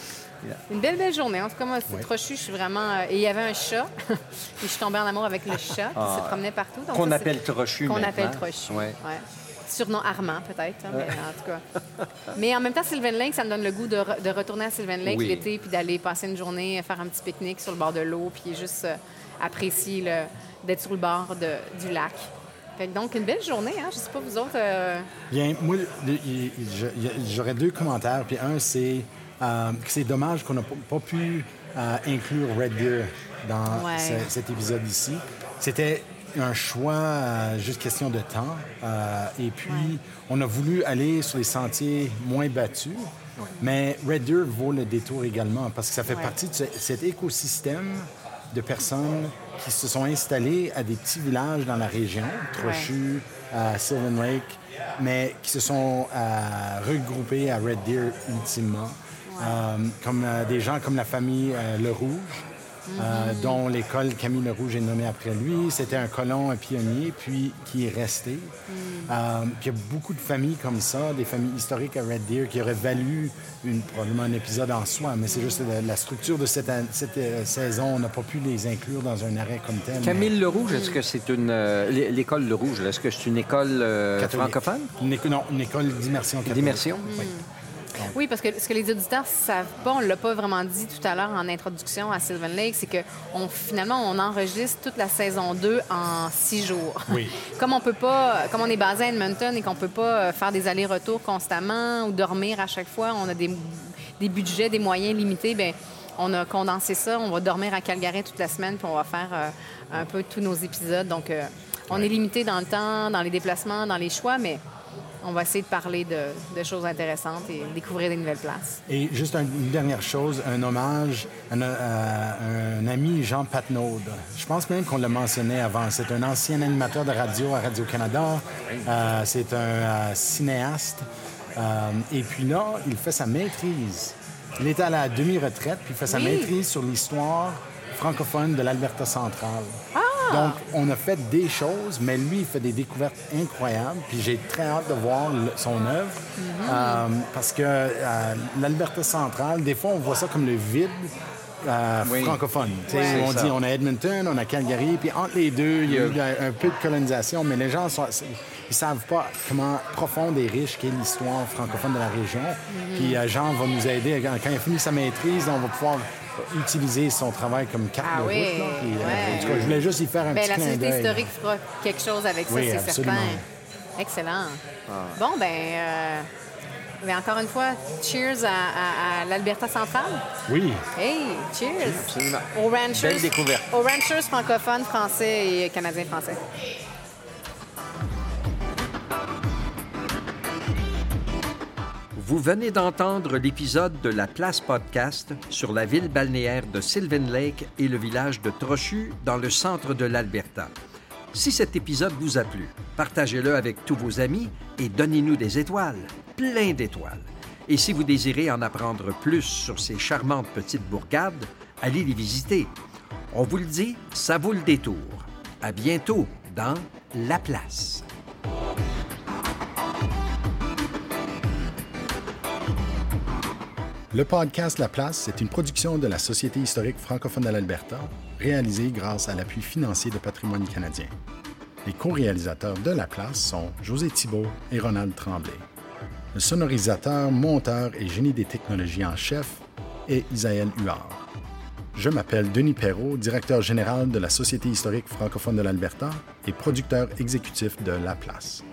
Une belle, belle journée. En tout cas, moi, c'est Trochu, je suis vraiment... euh, Et il y avait un chat. Et je suis tombée en amour avec le chat qui se promenait partout. Ah. Qu'on appelle Trochu Qu'on appelle Trochu. Ouais. Ouais. Surnom Armand, peut-être, hein, mais en tout cas. Mais en même temps, Sylvan Lake, ça me donne le goût de, re- de retourner à Sylvan Lake Oui. l'été, puis d'aller passer une journée, faire un petit pique-nique sur le bord de l'eau, puis juste euh, apprécier le- d'être sur le bord de- du lac. Fait que donc, une belle journée, hein? Je sais pas, vous autres... euh, Bien, moi, j'aurais deux commentaires. Puis un, c'est euh, que c'est dommage qu'on n'a pas- pu euh, inclure Red Deer dans Ouais. ce- cet épisode ici. C'était un choix, euh, juste question de temps. Et puis, on a voulu aller sur les sentiers moins battus. Mais Red Deer vaut le détour également parce que ça fait partie de ce- cet écosystème de personnes qui se sont installées à des petits villages dans la région, Trochu, à Sylvan Lake, mais qui se sont euh, regroupés à Red Deer ultimement, Euh, comme euh, des gens comme la famille Le Rouge, euh, dont l'école Camille Le Rouge est nommée après lui. C'était un colon, un pionnier, puis qui est resté. Euh, puis il y a beaucoup de familles comme ça, des familles historiques à Red Deer qui auraient valu une, probablement un épisode en soi, mais c'est juste la, la structure de cette, euh, saison, on n'a pas pu les inclure dans un arrêt comme tel. Camille Le Rouge, est-ce que c'est une. euh, l'é- L'école Le Rouge, est-ce que c'est une école euh, francophone? Une éco- non, une école d'immersion. D'immersion? Oui. Oui, parce que ce que les auditeurs savent pas, on l'a pas vraiment dit tout à l'heure en introduction à Sylvan Lake, c'est que on, finalement on enregistre toute la saison 2 en six jours. Oui. comme on peut pas, comme on est basé à Edmonton et qu'on peut pas euh, faire des allers-retours constamment ou dormir à chaque fois, on a des, des budgets, des moyens limités. Ben on a condensé ça. On va dormir à Calgary toute la semaine, puis on va faire euh, un peu tous nos épisodes. Donc, euh, on est limité dans le temps, dans les déplacements, dans les choix, mais on va essayer de parler de, de choses intéressantes et découvrir des nouvelles places. Et juste un- une dernière chose, un hommage à, un ami, Jean Patnaud. Je pense même qu'on l'a mentionné avant. C'est un ancien animateur de radio à Radio-Canada. Euh, c'est un euh, cinéaste. Euh, et puis là, il fait sa maîtrise. Il est à la demi-retraite, puis il fait sa Oui. maîtrise sur l'histoire francophone de l'Alberta centrale. Ah, Donc, on a fait des choses, mais lui, il fait des découvertes incroyables. Puis j'ai très hâte de voir le- son œuvre. Euh, parce que euh, l'Alberta centrale, des fois, on voit ça comme le vide. euh, Oui. francophone. Tu sais, Ouais. on C'est dit on a Edmonton, on a Calgary, puis entre les deux, il y a eu un, un peu de colonisation, mais les gens sont, ils savent pas comment profonde et riche qu'est l'histoire francophone de la région. Puis euh, Jean va nous aider quand, quand il a fini sa maîtrise, on va pouvoir utiliser son travail comme carte Ah de oui, route. là. Puis, euh, ouais. en tout cas, je voulais juste y faire un Ben, petit la Société historique fera quelque chose avec ça, Oui, c'est certain. Excellent. Bon, ben, euh, ben, encore une fois, cheers à, à- à l'Alberta centrale. Oui. Hey, cheers! Absolument. Aux ranchers, Belle découverte. Aux ranchers francophones, français et canadiens-français. Vous venez d'entendre l'épisode de la Place Podcast sur la ville balnéaire de Sylvan Lake et le village de Trochu dans le centre de l'Alberta. Si cet épisode vous a plu, partagez-le avec tous vos amis et donnez-nous des étoiles, plein d'étoiles. Et si vous désirez en apprendre plus sur ces charmantes petites bourgades, allez les visiter. On vous le dit, ça vaut le détour. À bientôt dans La Place. Le podcast La Place est une production de la Société historique francophone de l'Alberta, réalisée grâce à l'appui financier de Patrimoine canadien. Les co-réalisateurs de La Place sont José Thibault et Ronald Tremblay. Le sonorisateur, monteur et génie des technologies en chef est Isaël Huard. Je m'appelle Denis Perrault, directeur général de la Société historique francophone de l'Alberta et producteur exécutif de La Place.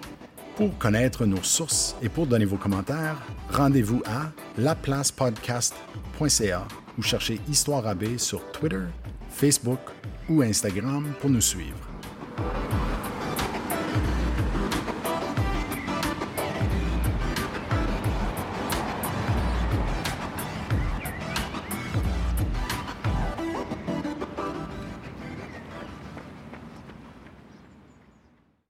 Pour connaître nos sources et pour donner vos commentaires, rendez-vous à laplacepodcast.ca ou cherchez Histoire AB sur Twitter, Facebook ou Instagram pour nous suivre.